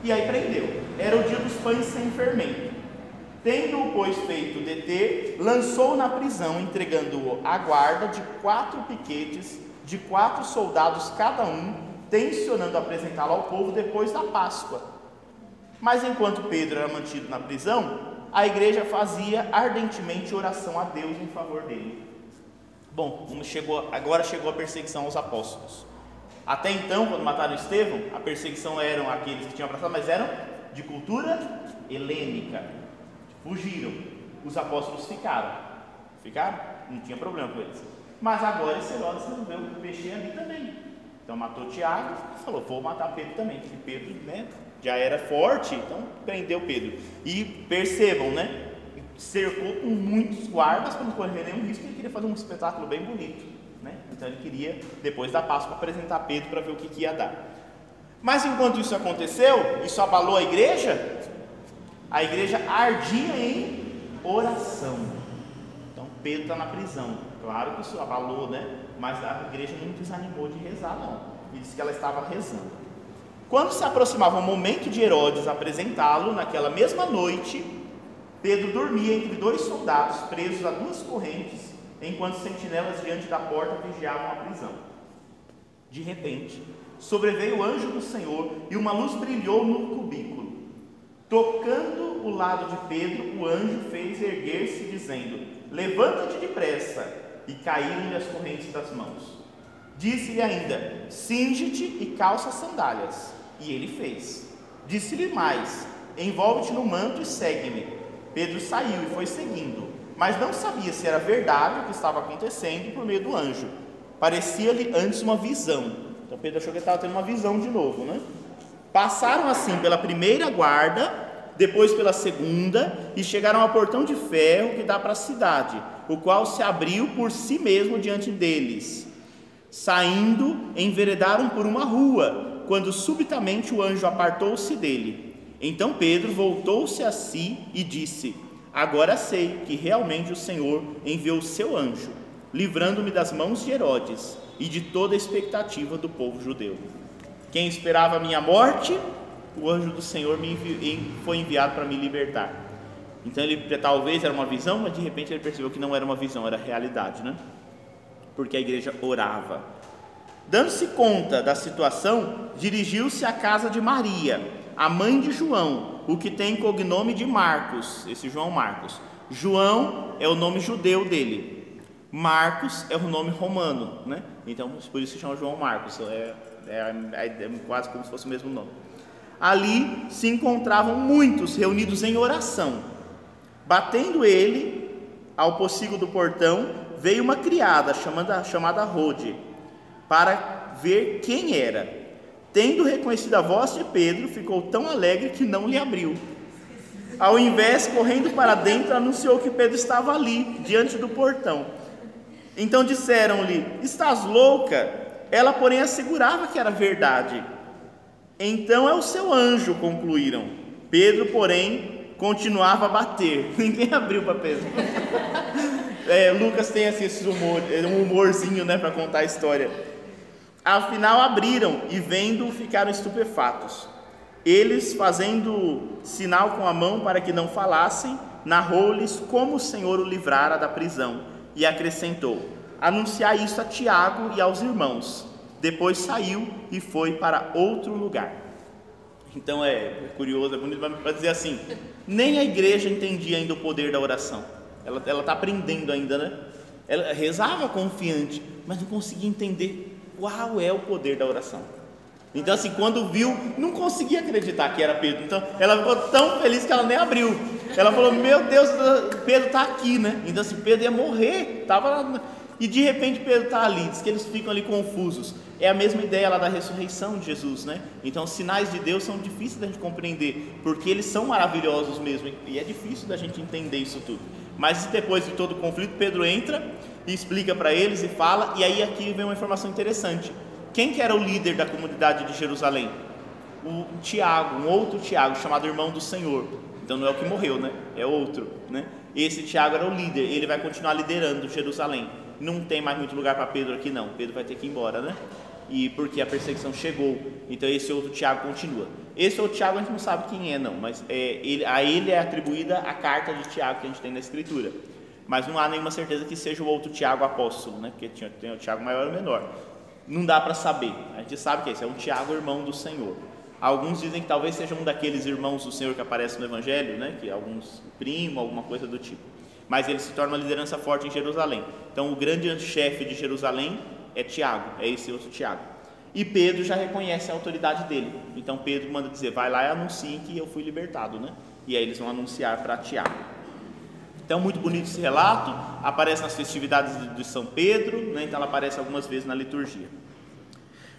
E aí prendeu. Era o dia dos pães sem fermento. Tendo-o, pois, feito deter, lançou na prisão, entregando-o à guarda de quatro piquetes, de quatro soldados cada um, tensionando apresentá-lo ao povo depois da Páscoa. Mas enquanto Pedro era mantido na prisão, a igreja fazia ardentemente oração a Deus em favor dele. Bom, chegou, agora chegou a perseguição aos apóstolos. Até então, quando mataram Estevão, a perseguição eram aqueles que tinham abraçado, mas eram de cultura helênica. Fugiram. Os apóstolos ficaram. Ficaram? Não tinha problema com eles. Mas agora esse Herodes resolveu mexer ali também. Então matou Tiago e falou: vou matar Pedro também. Porque Pedro, né? Já era forte, então prendeu Pedro. E percebam, né? Cercou com muitos guardas para não correr nenhum risco, ele queria fazer um espetáculo bem bonito. Né? Então ele queria, depois da Páscoa, apresentar Pedro para ver o que, que ia dar. Mas enquanto isso aconteceu, isso abalou a igreja, a igreja ardia em oração. Então Pedro está na prisão. Claro que isso abalou, né? Mas a igreja não desanimou de rezar, não. E disse que ela estava rezando. Quando se aproximava o momento de Herodes apresentá-lo, naquela mesma noite, Pedro dormia entre dois soldados presos a duas correntes, enquanto sentinelas diante da porta vigiavam a prisão. De repente, sobreveio o anjo do Senhor e uma luz brilhou no cubículo. Tocando o lado de Pedro, o anjo fez erguer-se, dizendo: Levanta-te depressa. E caíram-lhe as correntes das mãos. Disse-lhe ainda: Cinge-te e calça sandálias. E ele fez. Disse-lhe mais: Envolve-te no manto e segue-me. Pedro saiu e foi seguindo, mas não sabia se era verdade o que estava acontecendo por meio do anjo. Parecia-lhe antes uma visão. Então Pedro achou que estava tendo uma visão de novo, né? Passaram assim pela primeira guarda, depois pela segunda, e chegaram ao portão de ferro que dá para a cidade, o qual se abriu por si mesmo diante deles Saindo, enveredaram por uma rua, quando subitamente o anjo apartou-se dele. Então Pedro voltou-se a si e disse: Agora sei que realmente o Senhor enviou seu anjo, livrando-me das mãos de Herodes e de toda a expectativa do povo judeu. Quem esperava a minha morte, o anjo do Senhor me envi foi enviado para me libertar. Então ele talvez era uma visão, mas de repente ele percebeu que não era uma visão, era realidade, né? Porque a igreja orava. Dando-se conta da situação, dirigiu-se à casa de Maria, a mãe de João, o que tem cognome de Marcos, esse João Marcos. João é o nome judeu dele. Marcos é o nome romano, né? Então por isso se chama João Marcos. É, é, é, é quase como se fosse o mesmo nome. Ali se encontravam muitos reunidos em oração. Batendo ele ao pocilgo do portão, veio uma criada chamada, chamada Rode, para ver quem era. Tendo reconhecido a voz de Pedro, ficou tão alegre que não lhe abriu. Ao invés, correndo para dentro, anunciou que Pedro estava ali, diante do portão. Então disseram-lhe: Estás louca? Ela, porém, assegurava que era verdade. Então é o seu anjo, concluíram. Pedro, porém, continuava a bater. Ninguém abriu para Pedro. É, Lucas tem assim, esse humor, um humorzinho né, para contar a história. Afinal, abriram e, vendo, ficaram estupefatos. Eles, fazendo sinal com a mão para que não falassem, narrou-lhes como o Senhor o livrara da prisão e acrescentou: Anunciar isso a Tiago e aos irmãos. Depois saiu e foi para outro lugar. Então é curioso, é bonito para dizer assim: nem a igreja entendia ainda o poder da oração. Ela está aprendendo ainda, né? Ela rezava confiante, mas não conseguia entender qual é o poder da oração. Então, assim, quando viu, não conseguia acreditar que era Pedro. Então, ela ficou tão feliz que ela nem abriu. Ela falou: Meu Deus, Pedro está aqui, né? Então, assim, Pedro ia morrer. Tava lá, e de repente Pedro está ali, diz que eles ficam ali confusos. É a mesma ideia lá da ressurreição de Jesus, né? Então, os sinais de Deus são difíceis da gente compreender, porque eles são maravilhosos mesmo, e é difícil da gente entender isso tudo. Mas depois de todo o conflito, Pedro entra e explica para eles e fala, e aí aqui vem uma informação interessante. Quem que era o líder da comunidade de Jerusalém? O Tiago, um outro Tiago, chamado irmão do Senhor. Então não é o que morreu, né? É outro, né? Esse Tiago era o líder, ele vai continuar liderando Jerusalém. Não tem mais muito lugar para Pedro aqui não. Pedro vai ter que ir embora, né? E porque a perseguição chegou. Então esse outro Tiago continua. Esse outro Tiago a gente não sabe quem é não, mas é, ele, a ele é atribuída a carta de Tiago que a gente tem na escritura. Mas não há nenhuma certeza que seja o outro Tiago apóstolo, né? Porque tinha, tem o Tiago maior e o menor. Não dá para saber. A gente sabe que esse é um Tiago irmão do Senhor. Alguns dizem que talvez seja um daqueles irmãos do Senhor que aparece no Evangelho, né? Que alguns primo, alguma coisa do tipo. Mas ele se torna uma liderança forte em Jerusalém. Então o grande chefe de Jerusalém é Tiago, é esse outro Tiago. E Pedro já reconhece a autoridade dele. Então Pedro manda dizer: vai lá e anuncie que eu fui libertado, né? E aí eles vão anunciar para Tiago. Então, muito bonito esse relato, aparece nas festividades de São Pedro, né? então ela aparece algumas vezes na liturgia.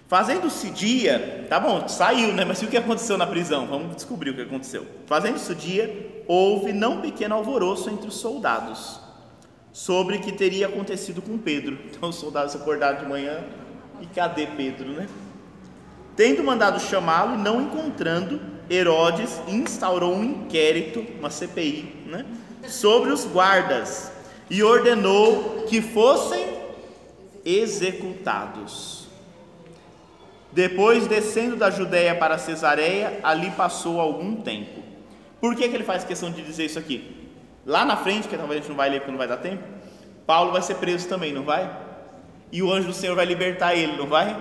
Fazendo-se dia, tá bom, saiu, né? Mas e o que aconteceu na prisão? Vamos descobrir o que aconteceu. Fazendo-se dia, houve não pequeno alvoroço entre os soldados sobre o que teria acontecido com Pedro. Então os soldados acordaram de manhã e cadê Pedro, né? Tendo mandado chamá-lo e não encontrando, Herodes instaurou um inquérito, uma CPI, né? sobre os guardas e ordenou que fossem executados. Depois, descendo da Judéia para Cesareia, ali passou algum tempo. Por que, que ele faz questão de dizer isso aqui? Lá na frente, que talvez a gente não vai ler porque não vai dar tempo, Paulo vai ser preso também, não vai? E o anjo do Senhor vai libertar ele, não vai?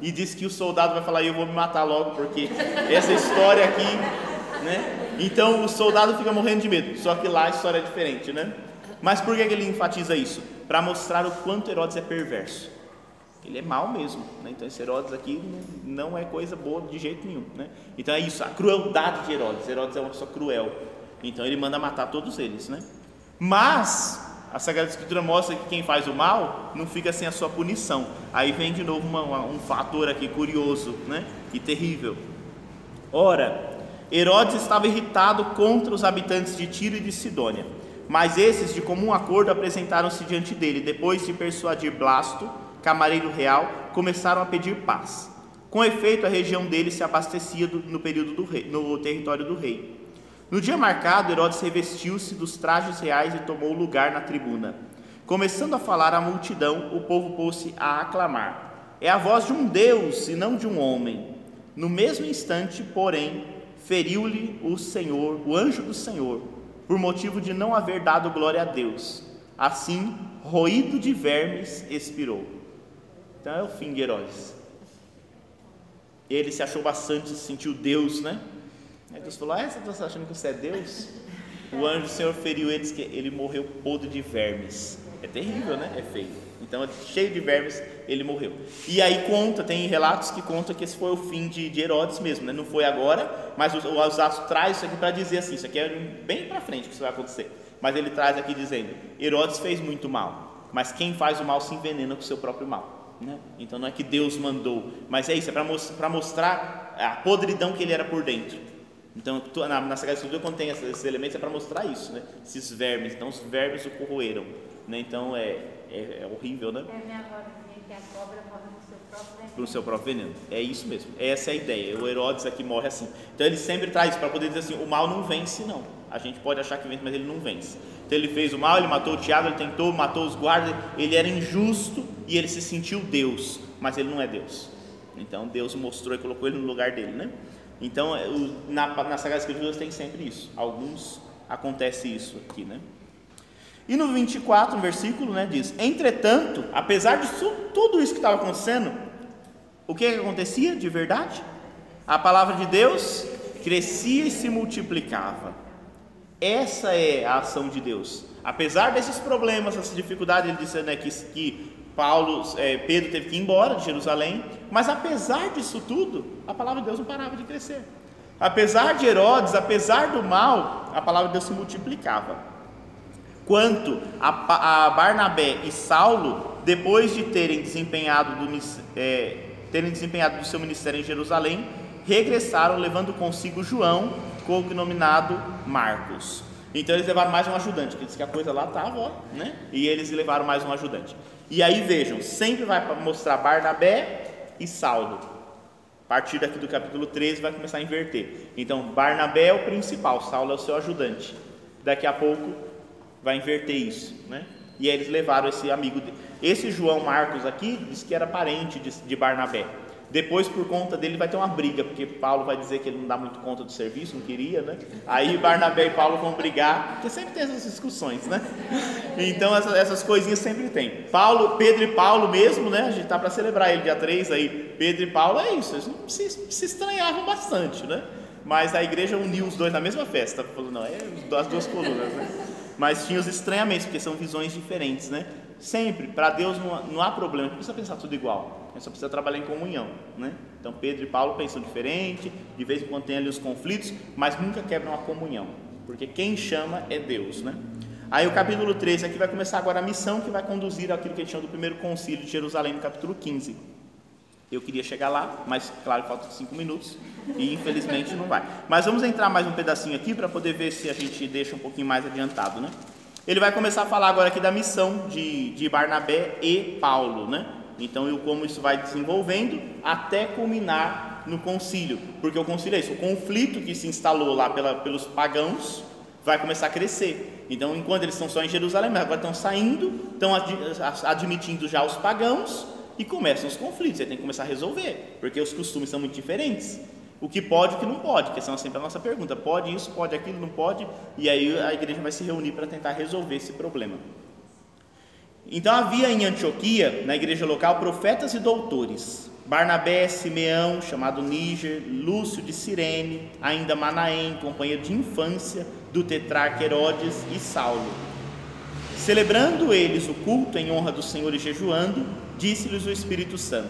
E diz que o soldado vai falar: Eu vou me matar logo, porque essa história aqui, né? Então o soldado fica morrendo de medo, só que lá a história é diferente, né? Mas por que, ele enfatiza isso? Para mostrar o quanto Herodes é perverso. Ele é mal mesmo, né? então esse Herodes aqui não é coisa boa de jeito nenhum. Né? Então é isso, a crueldade de Herodes. Herodes é uma pessoa cruel, então ele manda matar todos eles. Né? Mas a Sagrada Escritura mostra que quem faz o mal não fica sem a sua punição. Aí vem de novo uma, uma, um fator aqui curioso né? e terrível. Ora, Herodes estava irritado contra os habitantes de Tiro e de Sidônia, mas esses, de comum acordo, apresentaram-se diante dele, depois de persuadir Blasto, camareiro real, começaram a pedir paz. Com efeito, a região dele se abastecia no período do rei, no território do rei. No dia marcado, Herodes revestiu-se dos trajes reais e tomou lugar na tribuna. Começando a falar à multidão, o povo pôs-se a aclamar. É a voz de um Deus e não de um homem. No mesmo instante, porém, feriu-lhe o Senhor, o anjo do Senhor, por motivo de não haver dado glória a Deus. Assim, roído de vermes, expirou. Então é o fim de Herodes. Ele se achou bastante, se sentiu Deus, né? Aí Deus falou: Ah, você está achando que você é Deus? O anjo do Senhor feriu eles, que ele morreu podre de vermes. É terrível, né? É feio. Então, cheio de vermes, ele morreu. E aí conta, tem relatos que contam que esse foi o fim de, de Herodes mesmo, né? Não foi agora, mas os, os traz isso aqui para dizer assim, isso aqui é bem para frente que isso vai acontecer. Mas ele traz aqui dizendo, Herodes fez muito mal, mas quem faz o mal se envenena com o seu próprio mal. Né? Então não é que Deus mandou, mas é isso, é para mostrar a podridão que ele era por dentro. Então, na, na Sagrada Escritura, quando tem esses elementos, é para mostrar isso, né? esses vermes. Então, os vermes o corroeram. Né? Então, é, é, é horrível, né? É, minha avó que a cobra morre no seu próprio veneno. Pro seu próprio veneno. É isso mesmo. Essa é a ideia. O Herodes aqui morre assim. Então ele sempre traz isso para poder dizer assim: o mal não vence, não. A gente pode achar que vence, mas ele não vence. Então ele fez o mal, ele matou o Tiago, ele tentou, matou os guardas, ele era injusto e ele se sentiu Deus, mas ele não é Deus. Então Deus mostrou e colocou ele no lugar dele, né? Então é, na, na Sagrada Escritura tem sempre isso. Alguns acontece isso aqui, né? E no 24, no versículo, né, diz: Entretanto, apesar de tudo isso que estava acontecendo, o que, que acontecia de verdade? A palavra de Deus crescia e se multiplicava. Essa é a ação de Deus. Apesar desses problemas, essas dificuldades, ele disse né, que, que Paulo, é, Pedro teve que ir embora de Jerusalém, mas apesar disso tudo, a palavra de Deus não parava de crescer. Apesar de Herodes, apesar do mal, a palavra de Deus se multiplicava. Quanto a, a Barnabé e Saulo, depois de terem desempenhado, do, é, terem desempenhado do seu ministério em Jerusalém, regressaram levando consigo João, cognominado Marcos. Então eles levaram mais um ajudante, que diz que a coisa lá estava, né? E eles levaram mais um ajudante. E aí vejam, sempre vai mostrar Barnabé e Saulo. A partir daqui do capítulo 13 vai começar a inverter. Então Barnabé é o principal, Saulo é o seu ajudante. Daqui a pouco vai inverter isso, né? E aí eles levaram esse amigo, esse João Marcos aqui, disse que era parente de, de Barnabé. Depois, por conta dele, vai ter uma briga, porque Paulo vai dizer que ele não dá muito conta do serviço, não queria, né? Aí Barnabé e Paulo vão brigar, porque sempre tem essas discussões, né? Então, essas, essas coisinhas sempre tem. Paulo, Pedro e Paulo mesmo, né? A gente tá para celebrar ele dia 3 aí. Pedro e Paulo é isso, eles se, se estranhavam bastante, né? Mas a igreja uniu os dois na mesma festa. Falou, não, é as duas colunas, né? mas tinha os estranhamentos, porque são visões diferentes, né? Sempre, para Deus não, não há problema, não precisa pensar tudo igual, a gente só precisa trabalhar em comunhão, né? Então Pedro e Paulo pensam diferente, de vez em quando tem ali os conflitos, mas nunca quebram a comunhão, porque quem chama é Deus, né? Aí o capítulo 13 aqui vai começar agora a missão que vai conduzir aquilo que a gente chama do primeiro concílio de Jerusalém, no capítulo 15. Eu queria chegar lá, mas claro, faltam cinco minutos e infelizmente não vai. Mas vamos entrar mais um pedacinho aqui para poder ver se a gente deixa um pouquinho mais adiantado, né? Ele vai começar a falar agora aqui da missão de, de Barnabé e Paulo, né? Então, e como isso vai desenvolvendo até culminar no concílio, porque o concílio é isso, o conflito que se instalou lá pela, pelos pagãos vai começar a crescer. Então, enquanto eles estão só em Jerusalém, agora estão saindo, estão admitindo já os pagãos e começam os conflitos. Você tem que começar a resolver, porque os costumes são muito diferentes. O que pode o que não pode, que são sempre a nossa pergunta: pode isso, pode aquilo, não pode? E aí a igreja vai se reunir para tentar resolver esse problema. Então havia em Antioquia, na igreja local, profetas e doutores. Barnabé, Simeão, chamado Níger, Lúcio de Cirene, ainda Manaém, companheiro de infância do tetrarca Herodes e Saulo. Celebrando eles o culto em honra do Senhor e jejuando, disse-lhes o Espírito Santo: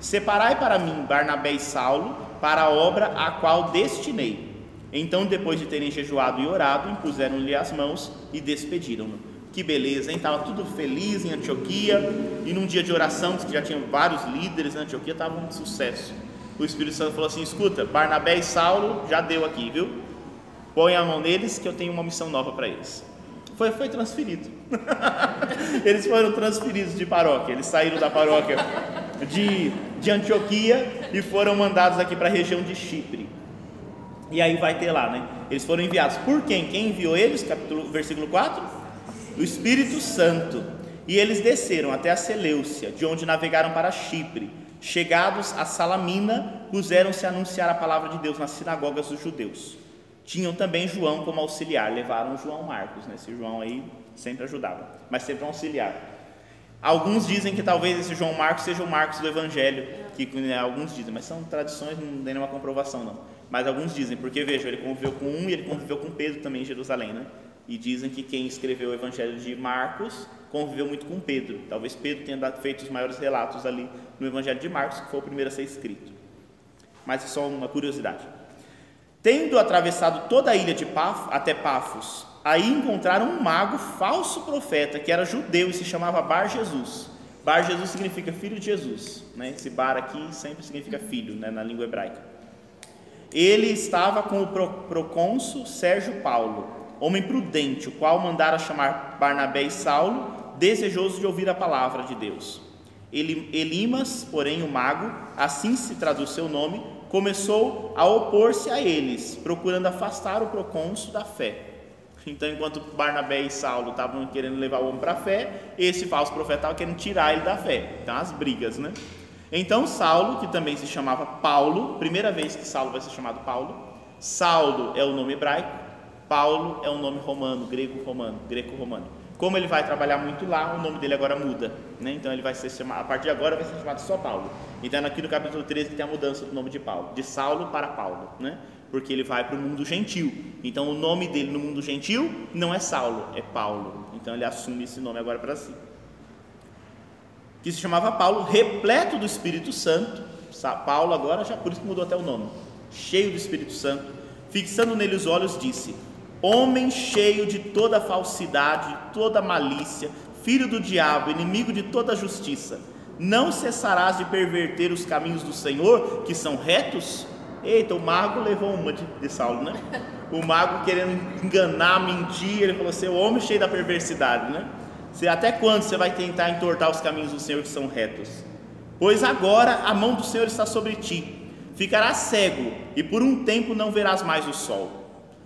Separai para mim Barnabé e Saulo para a obra a qual destinei. Então, depois de terem jejuado e orado, impuseram-lhe as mãos e despediram-no. Que beleza, hein? Estava tudo feliz em Antioquia e num dia de oração, que já tinham vários líderes na Antioquia, estava um sucesso. O Espírito Santo falou assim: escuta, Barnabé e Saulo já deu aqui, viu? Põe a mão neles que eu tenho uma missão nova para eles. Foi, foi transferido. eles foram transferidos de paróquia, eles saíram da paróquia de, de Antioquia e foram mandados aqui para a região de Chipre. E aí vai ter lá, né? Eles foram enviados por quem? Quem enviou eles? Capítulo, versículo 4? O Espírito Santo. E eles desceram até a Seleucia, de onde navegaram para Chipre. Chegados a Salamina, puseram-se a anunciar a palavra de Deus nas sinagogas dos judeus. Tinham também João como auxiliar, levaram João Marcos, né? Esse João aí sempre ajudava, mas sempre um auxiliar. Alguns dizem que talvez esse João Marcos seja o Marcos do Evangelho, que né, alguns dizem, mas são tradições, não tem nenhuma comprovação não. Mas alguns dizem, porque veja, ele conviveu com um e ele conviveu com Pedro também em Jerusalém, né? E dizem que quem escreveu o Evangelho de Marcos conviveu muito com Pedro. Talvez Pedro tenha feito os maiores relatos ali no Evangelho de Marcos, que foi o primeiro a ser escrito. Mas é só uma curiosidade. Tendo atravessado toda a ilha de Paf, até Pafos, aí encontraram um mago falso profeta, que era judeu e se chamava Bar Jesus. Bar Jesus significa filho de Jesus. Né? Esse bar aqui sempre significa filho né? na língua hebraica. Ele estava com o procônsul Sérgio Paulo, homem prudente, o qual mandara chamar Barnabé e Saulo, desejoso de ouvir a palavra de Deus. Elimas, porém, o mago, assim se traduz seu nome, começou a opor-se a eles, procurando afastar o procônsul da fé. Então, enquanto Barnabé e Saulo estavam querendo levar o homem para a fé, esse falso profeta estava querendo tirar ele da fé. Então, as brigas, né? Então, Saulo, que também se chamava Paulo, primeira vez que Saulo vai ser chamado Paulo, Saulo é o nome hebraico, Paulo é o nome romano, grego-romano, greco-romano. Como ele vai trabalhar muito lá, o nome dele agora muda. Né? Então ele vai ser chamado, a partir de agora vai ser chamado só Paulo. Então aqui no capítulo 13 tem a mudança do nome de Paulo, de Saulo para Paulo, né? porque ele vai para o mundo gentil. Então o nome dele no mundo gentil não é Saulo, é Paulo. Então ele assume esse nome agora para si. Que se chamava Paulo, repleto do Espírito Santo. Paulo agora já por isso mudou até o nome. Cheio do Espírito Santo, fixando nele os olhos, disse: homem cheio de toda falsidade, toda malícia, filho do diabo, inimigo de toda justiça, não cessarás de perverter os caminhos do Senhor, que são retos? Eita, o mago levou uma de, de Saulo, né? O mago querendo enganar, mentir, ele falou assim: o homem cheio da perversidade, né? Você, até quando você vai tentar entortar os caminhos do Senhor que são retos? Pois agora a mão do Senhor está sobre ti, ficarás cego e por um tempo não verás mais o sol.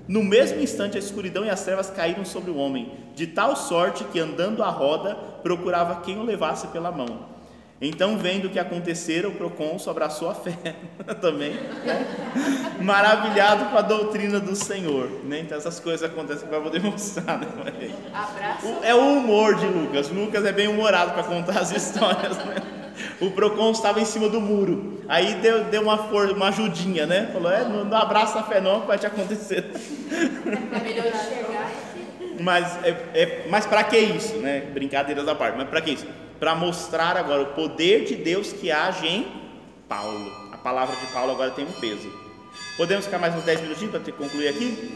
No mesmo instante, a escuridão e as trevas caíram sobre o homem, de tal sorte que, andando à roda, procurava quem o levasse pela mão. Então, vendo o que acontecera, o procônsul abraçou a fé também, né? maravilhado com a doutrina do Senhor. Né? Então, essas coisas acontecem para poder mostrar. Né? Abraço. É o humor de Lucas. Lucas é bem humorado para contar as histórias. Né? O Procon estava em cima do muro. Aí deu, deu uma, for, uma ajudinha, né? Falou: é, não, não abraça a fé, não, que vai te acontecer. É melhor chegar. Mas, é, é, mas para que isso, né? Brincadeiras da parte, mas para que isso? Para mostrar agora o poder de Deus que age em Paulo. A palavra de Paulo agora tem um peso. Podemos ficar mais uns 10 minutinhos para concluir aqui?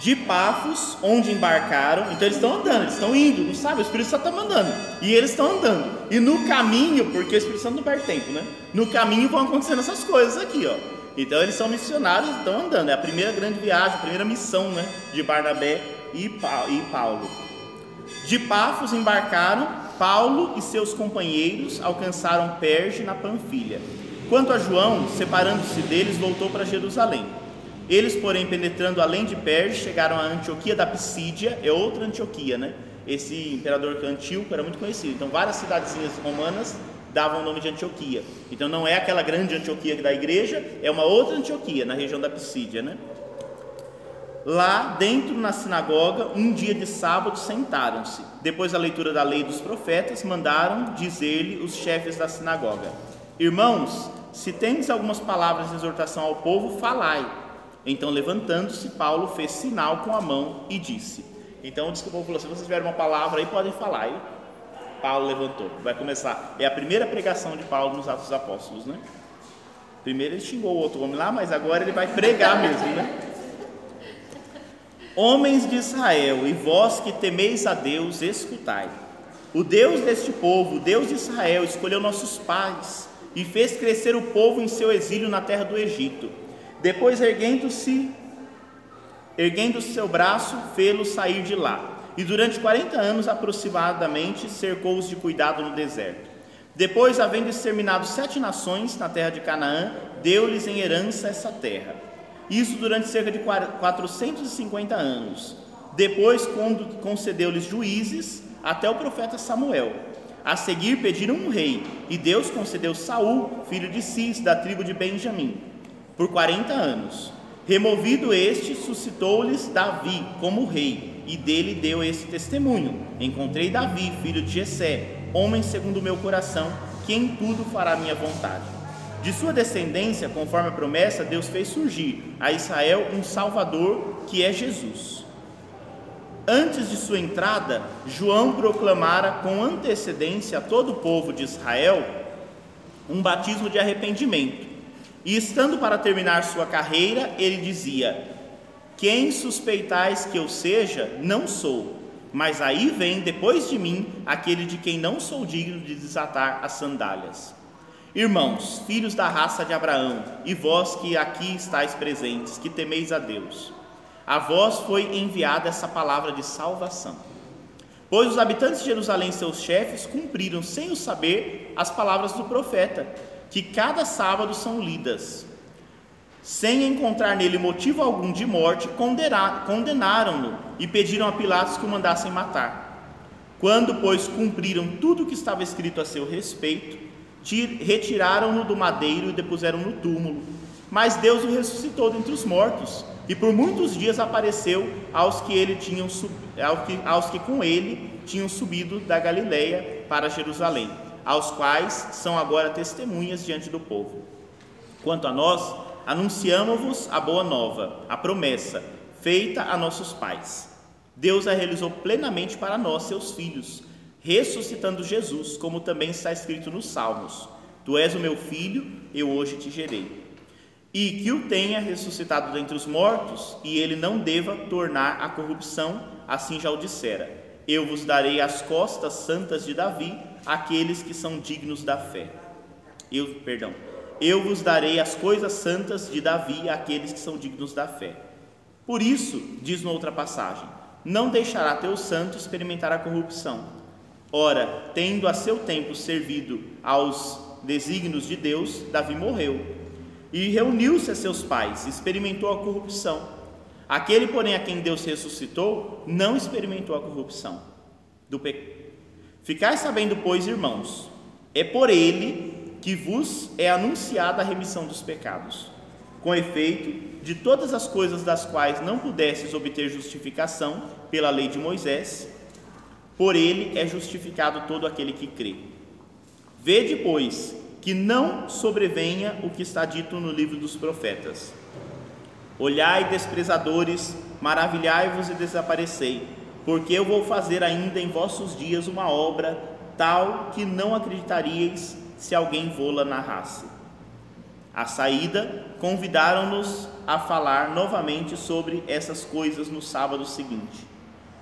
De Pafos, onde embarcaram. Então eles estão andando, eles estão indo, não sabe? O Espírito Santo está mandando. E eles estão andando. E no caminho, porque o Espírito Santo não perde tempo, né? No caminho vão acontecendo essas coisas aqui, ó. Então eles são missionários, estão andando. É a primeira grande viagem, a primeira missão, né? De Barnabé e Paulo. De Pafos embarcaram. Paulo e seus companheiros alcançaram Perge na Panfilha. Quanto a João, separando-se deles, voltou para Jerusalém. Eles, porém, penetrando além de Perge, chegaram a Antioquia da Pisídia, é outra Antioquia, né? Esse imperador Antíoco era muito conhecido. Então, várias cidadezinhas romanas davam o nome de Antioquia. Então, não é aquela grande Antioquia da igreja, é uma outra Antioquia, na região da Pisídia, né? Lá dentro na sinagoga, um dia de sábado, sentaram-se. Depois da leitura da lei dos profetas, mandaram dizer-lhe os chefes da sinagoga: Irmãos, se tendes algumas palavras de exortação ao povo, falai. Então, levantando-se, Paulo fez sinal com a mão e disse. Então, o povo falou: se vocês tiverem uma palavra aí, podem falar. E Paulo levantou. Vai começar. É a primeira pregação de Paulo nos Atos dos Apóstolos, né? Primeiro ele xingou o outro homem lá, mas agora ele vai pregar mesmo, né? Homens de Israel, e vós que temeis a Deus, escutai. O Deus deste povo, o Deus de Israel, escolheu nossos pais e fez crescer o povo em seu exílio na terra do Egito depois, erguendo-se, erguendo seu braço, fê-lo sair de lá. e durante 40 anos aproximadamente cercou-os de cuidado no deserto. Depois, havendo exterminado sete nações na terra de Canaã, deu-lhes em herança essa terra. Isso durante cerca de 450 anos. Depois, concedeu-lhes juízes até o profeta Samuel. A seguir pediram um rei, e Deus concedeu Saul, filho de Cis, da tribo de Benjamim, por 40 anos. Removido este, suscitou-lhes Davi como rei, e dele deu esse testemunho: Encontrei Davi, filho de Jessé, homem segundo o meu coração, que em tudo fará minha vontade. De sua descendência, conforme a promessa, Deus fez surgir a Israel um Salvador, que é Jesus. Antes de sua entrada, João proclamara com antecedência a todo o povo de Israel um batismo de arrependimento. E estando para terminar sua carreira, ele dizia: Quem suspeitais que eu seja, não sou, mas aí vem depois de mim aquele de quem não sou digno de desatar as sandálias. Irmãos, filhos da raça de Abraão, e vós que aqui estáis presentes, que temeis a Deus, a vós foi enviada essa palavra de salvação. Pois os habitantes de Jerusalém, seus chefes, cumpriram sem o saber as palavras do profeta, que cada sábado são lidas. Sem encontrar nele motivo algum de morte, condenaram-no e pediram a Pilatos que o mandassem matar. Quando, pois, cumpriram tudo o que estava escrito a seu respeito, retiraram-no do madeiro e depuseram no túmulo. Mas Deus o ressuscitou dentre os mortos e por muitos dias apareceu aos que, ele tinham, aos que, aos que com ele tinham subido da Galileia para Jerusalém, aos quais são agora testemunhas diante do povo. Quanto a nós, anunciamos-vos a boa nova, a promessa, feita a nossos pais. Deus a realizou plenamente para nós, seus filhos, ressuscitando Jesus, como também está escrito nos Salmos: Tu és o meu filho, eu hoje te gerei e que o tenha ressuscitado dentre os mortos, e ele não deva tornar a corrupção, assim já o dissera. Eu vos darei as costas santas de Davi, aqueles que são dignos da fé. Eu, perdão. Eu vos darei as coisas santas de Davi, aqueles que são dignos da fé. Por isso, diz noutra passagem, não deixará teu santo experimentar a corrupção. Ora, tendo a seu tempo servido aos desígnios de Deus, Davi morreu e reuniu-se a seus pais, experimentou a corrupção. Aquele, porém, a quem Deus ressuscitou, não experimentou a corrupção do pecado. Ficai sabendo, pois, irmãos, é por ele que vos é anunciada a remissão dos pecados. Com efeito, de todas as coisas das quais não pudesses obter justificação pela lei de Moisés, por ele é justificado todo aquele que crê. Vede, pois, que não sobrevenha o que está dito no livro dos profetas. Olhai, desprezadores, maravilhai-vos e desaparecei, porque eu vou fazer ainda em vossos dias uma obra tal que não acreditaríeis se alguém vô-la narrasse. À saída, convidaram-nos a falar novamente sobre essas coisas no sábado seguinte.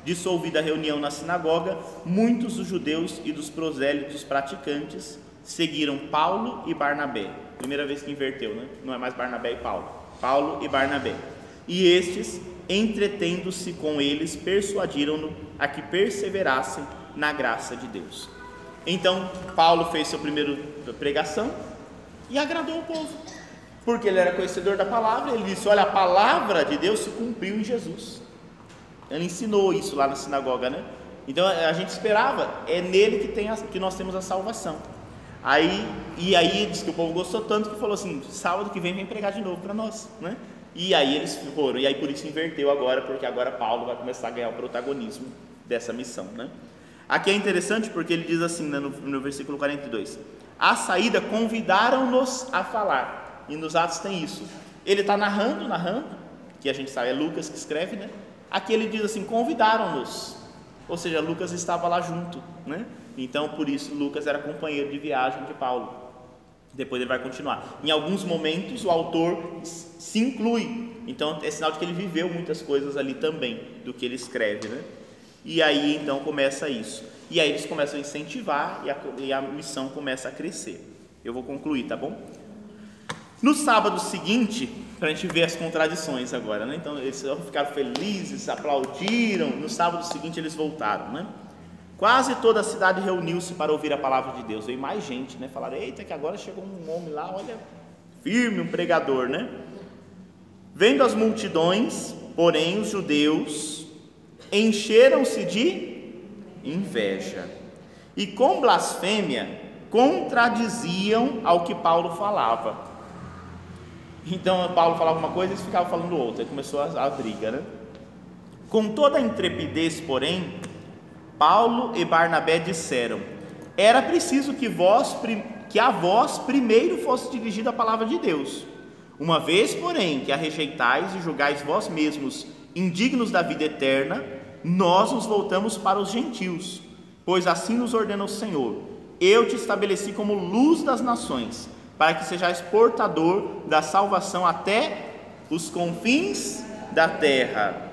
Dissolvida a reunião na sinagoga, muitos dos judeus e dos prosélitos praticantes seguiram Paulo e Barnabé. Primeira vez que inverteu, né? Não é mais Barnabé e Paulo. Paulo e Barnabé. E estes, entretendo-se com eles, persuadiram-no a que perseverassem na graça de Deus. Então, Paulo fez sua primeira pregação e agradou o povo, porque ele era conhecedor da palavra. Ele disse: Olha, a palavra de Deus se cumpriu em Jesus. Ele ensinou isso lá na sinagoga, né? Então a gente esperava, é nele que, tem a, que nós temos a salvação. Aí, e aí diz que o povo gostou tanto que falou assim: sábado que vem vem pregar de novo para nós, né? E aí eles foram, e aí por isso inverteu agora, porque agora Paulo vai começar a ganhar o protagonismo dessa missão, né? Aqui é interessante porque ele diz assim né, no, no versículo 42: A saída convidaram-nos a falar, e nos Atos tem isso. Ele está narrando, narrando, que a gente sabe é Lucas que escreve, né? Aqui ele diz assim: convidaram-nos, ou seja, Lucas estava lá junto, né? Então, por isso, Lucas era companheiro de viagem de Paulo. Depois ele vai continuar. Em alguns momentos, o autor se inclui. Então, é sinal de que ele viveu muitas coisas ali também, do que ele escreve, né? E aí, então, começa isso. E aí eles começam a incentivar e a, e a missão começa a crescer. Eu vou concluir, tá bom? No sábado seguinte, para a gente ver as contradições agora, né? Então eles ficaram felizes, aplaudiram. No sábado seguinte eles voltaram, né? Quase toda a cidade reuniu-se para ouvir a palavra de Deus. Veio mais gente, né? Falaram: Eita, que agora chegou um homem lá, olha, firme, um pregador, né? Vendo as multidões, porém, os judeus encheram-se de inveja e com blasfêmia contradiziam ao que Paulo falava. Então Paulo falava uma coisa e eles ficavam falando outra, aí começou a, a briga, né? Com toda a intrepidez, porém, Paulo e Barnabé disseram: Era preciso que vós que a vós primeiro fosse dirigida a palavra de Deus. Uma vez, porém, que a rejeitais e julgais vós mesmos indignos da vida eterna, nós nos voltamos para os gentios, pois assim nos ordena o Senhor: Eu te estabeleci como luz das nações para que sejais portador da salvação até os confins da terra.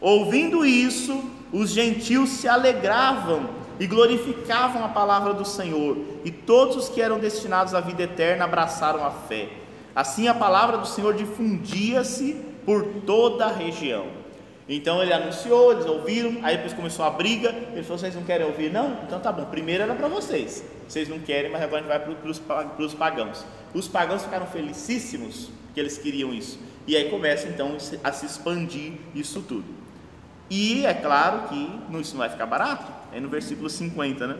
Ouvindo isso, os gentios se alegravam e glorificavam a palavra do Senhor, e todos os que eram destinados à vida eterna abraçaram a fé. Assim a palavra do Senhor difundia-se por toda a região. Então ele anunciou, eles ouviram, aí depois começou a briga. Ele falou: vocês não querem ouvir, não? Então tá bom, primeiro era para vocês. Vocês não querem, mas agora a gente vai para os pagãos. Os pagãos ficaram felicíssimos que eles queriam isso. E aí começa então a se expandir isso tudo. E é claro que isso não vai ficar barato, é no versículo 50, né?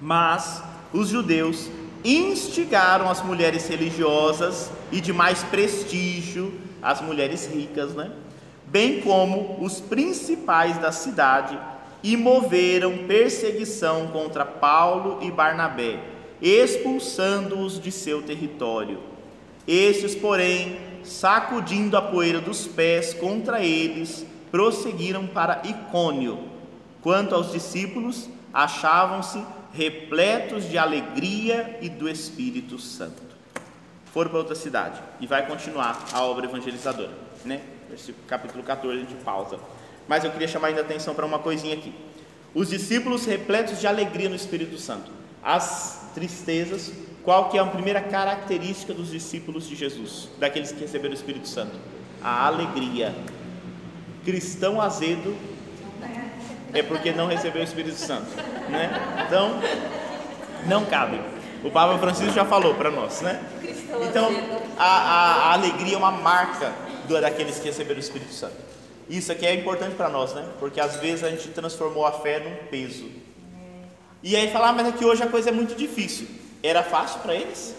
Mas os judeus instigaram as mulheres religiosas e de mais prestígio, as mulheres ricas, né? bem como os principais da cidade, e moveram perseguição contra Paulo e Barnabé, expulsando-os de seu território. Estes, porém, sacudindo a poeira dos pés contra eles, prosseguiram para Icônio. Quanto aos discípulos, achavam-se repletos de alegria e do Espírito Santo. Foram para outra cidade e vai continuar a obra evangelizadora, né? capítulo 14, a gente pausa. Mas eu queria chamar ainda a atenção para uma coisinha aqui. Os discípulos repletos de alegria no Espírito Santo. As tristezas, qual que é a primeira característica dos discípulos de Jesus, daqueles que receberam o Espírito Santo? A alegria. Cristão azedo é porque não recebeu o Espírito Santo, né? Então, não cabe. O Papa Francisco já falou para nós, né? Então, a, a, a alegria é uma marca daqueles que receberam o Espírito Santo. Isso aqui é importante para nós, né? Porque às vezes a gente transformou a fé num peso. E aí falar, ah, mas aqui hoje a coisa é muito difícil. Era fácil para eles?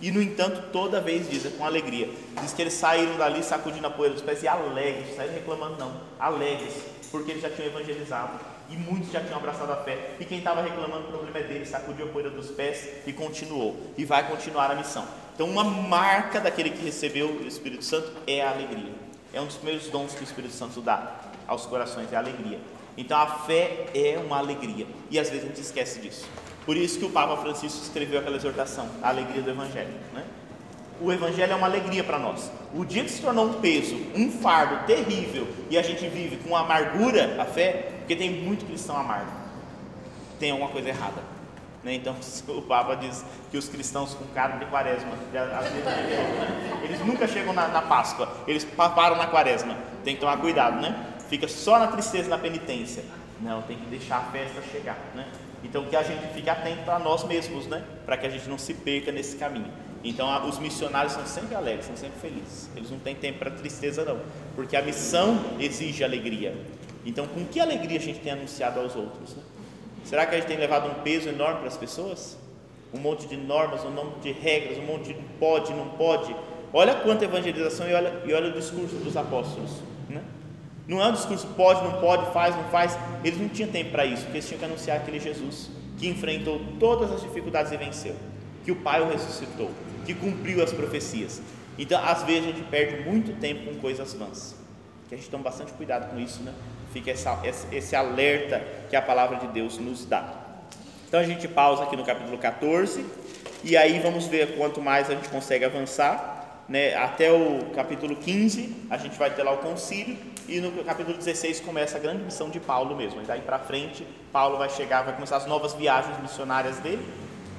E no entanto, toda vez diz, é com alegria. Diz que eles saíram dali sacudindo a poeira dos pés e alegres, saíram reclamando não, alegres, porque eles já tinham evangelizado e muitos já tinham abraçado a fé. E quem estava reclamando, o problema é dele, sacudiu a poeira dos pés e continuou. E vai continuar a missão. Então, uma marca daquele que recebeu o Espírito Santo é a alegria. É um dos primeiros dons que o Espírito Santo dá aos corações, é a alegria. Então, a fé é uma alegria. E às vezes a gente esquece disso. Por isso que o Papa Francisco escreveu aquela exortação, a alegria do Evangelho. Né? O Evangelho é uma alegria para nós. O dia que se tornou um peso, um fardo terrível, e a gente vive com amargura a fé, porque tem muito cristão amargo, tem alguma coisa errada. Né? Então o Papa diz que os cristãos com cara de quaresma, eles nunca chegam na, na, Páscoa, eles param na quaresma. Tem que tomar cuidado, né? Fica só na tristeza, na penitência. Não, tem que deixar a festa chegar, né? Então que a gente fique atento para nós mesmos, né? Para que a gente não se perca nesse caminho. Então os missionários são sempre alegres, são sempre felizes. Eles não têm tempo para tristeza não, porque a missão exige alegria. Então com que alegria a gente tem anunciado aos outros, né? Será que a gente tem levado um peso enorme para as pessoas? Um monte de normas, um monte de regras, um monte de pode, não pode. Olha quanta evangelização e olha, e olha o discurso dos apóstolos. Não é um discurso pode, não pode, faz, não faz. Eles não tinham tempo para isso, porque eles tinham que anunciar aquele Jesus que enfrentou todas as dificuldades e venceu, que o Pai o ressuscitou, que cumpriu as profecias. Então, às vezes, a gente perde muito tempo com coisas vãs. Que a gente tome bastante cuidado com isso, né? Fica essa, esse alerta que a palavra de Deus nos dá. Então a gente pausa aqui no capítulo 14 e aí vamos ver quanto mais a gente consegue avançar. Né? Até o capítulo 15 a gente vai ter lá o concílio e no capítulo 16 começa a grande missão de Paulo mesmo. E daí para frente Paulo vai chegar, vai começar as novas viagens missionárias dele.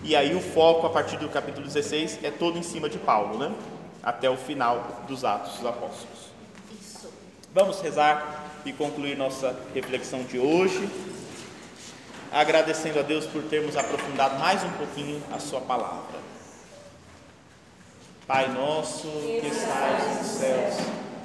E aí o foco a partir do capítulo 16 é todo em cima de Paulo, né? até o final dos Atos dos Apóstolos. Isso. Vamos rezar e concluir nossa reflexão de hoje, agradecendo a Deus por termos aprofundado mais um pouquinho a Sua palavra. Pai nosso que estais nos céus,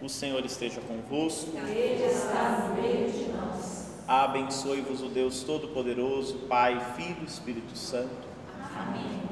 O Senhor esteja convosco. Ele está no meio de nós. Abençoe-vos o Deus Todo-Poderoso, Pai, Filho e Espírito Santo. Amém.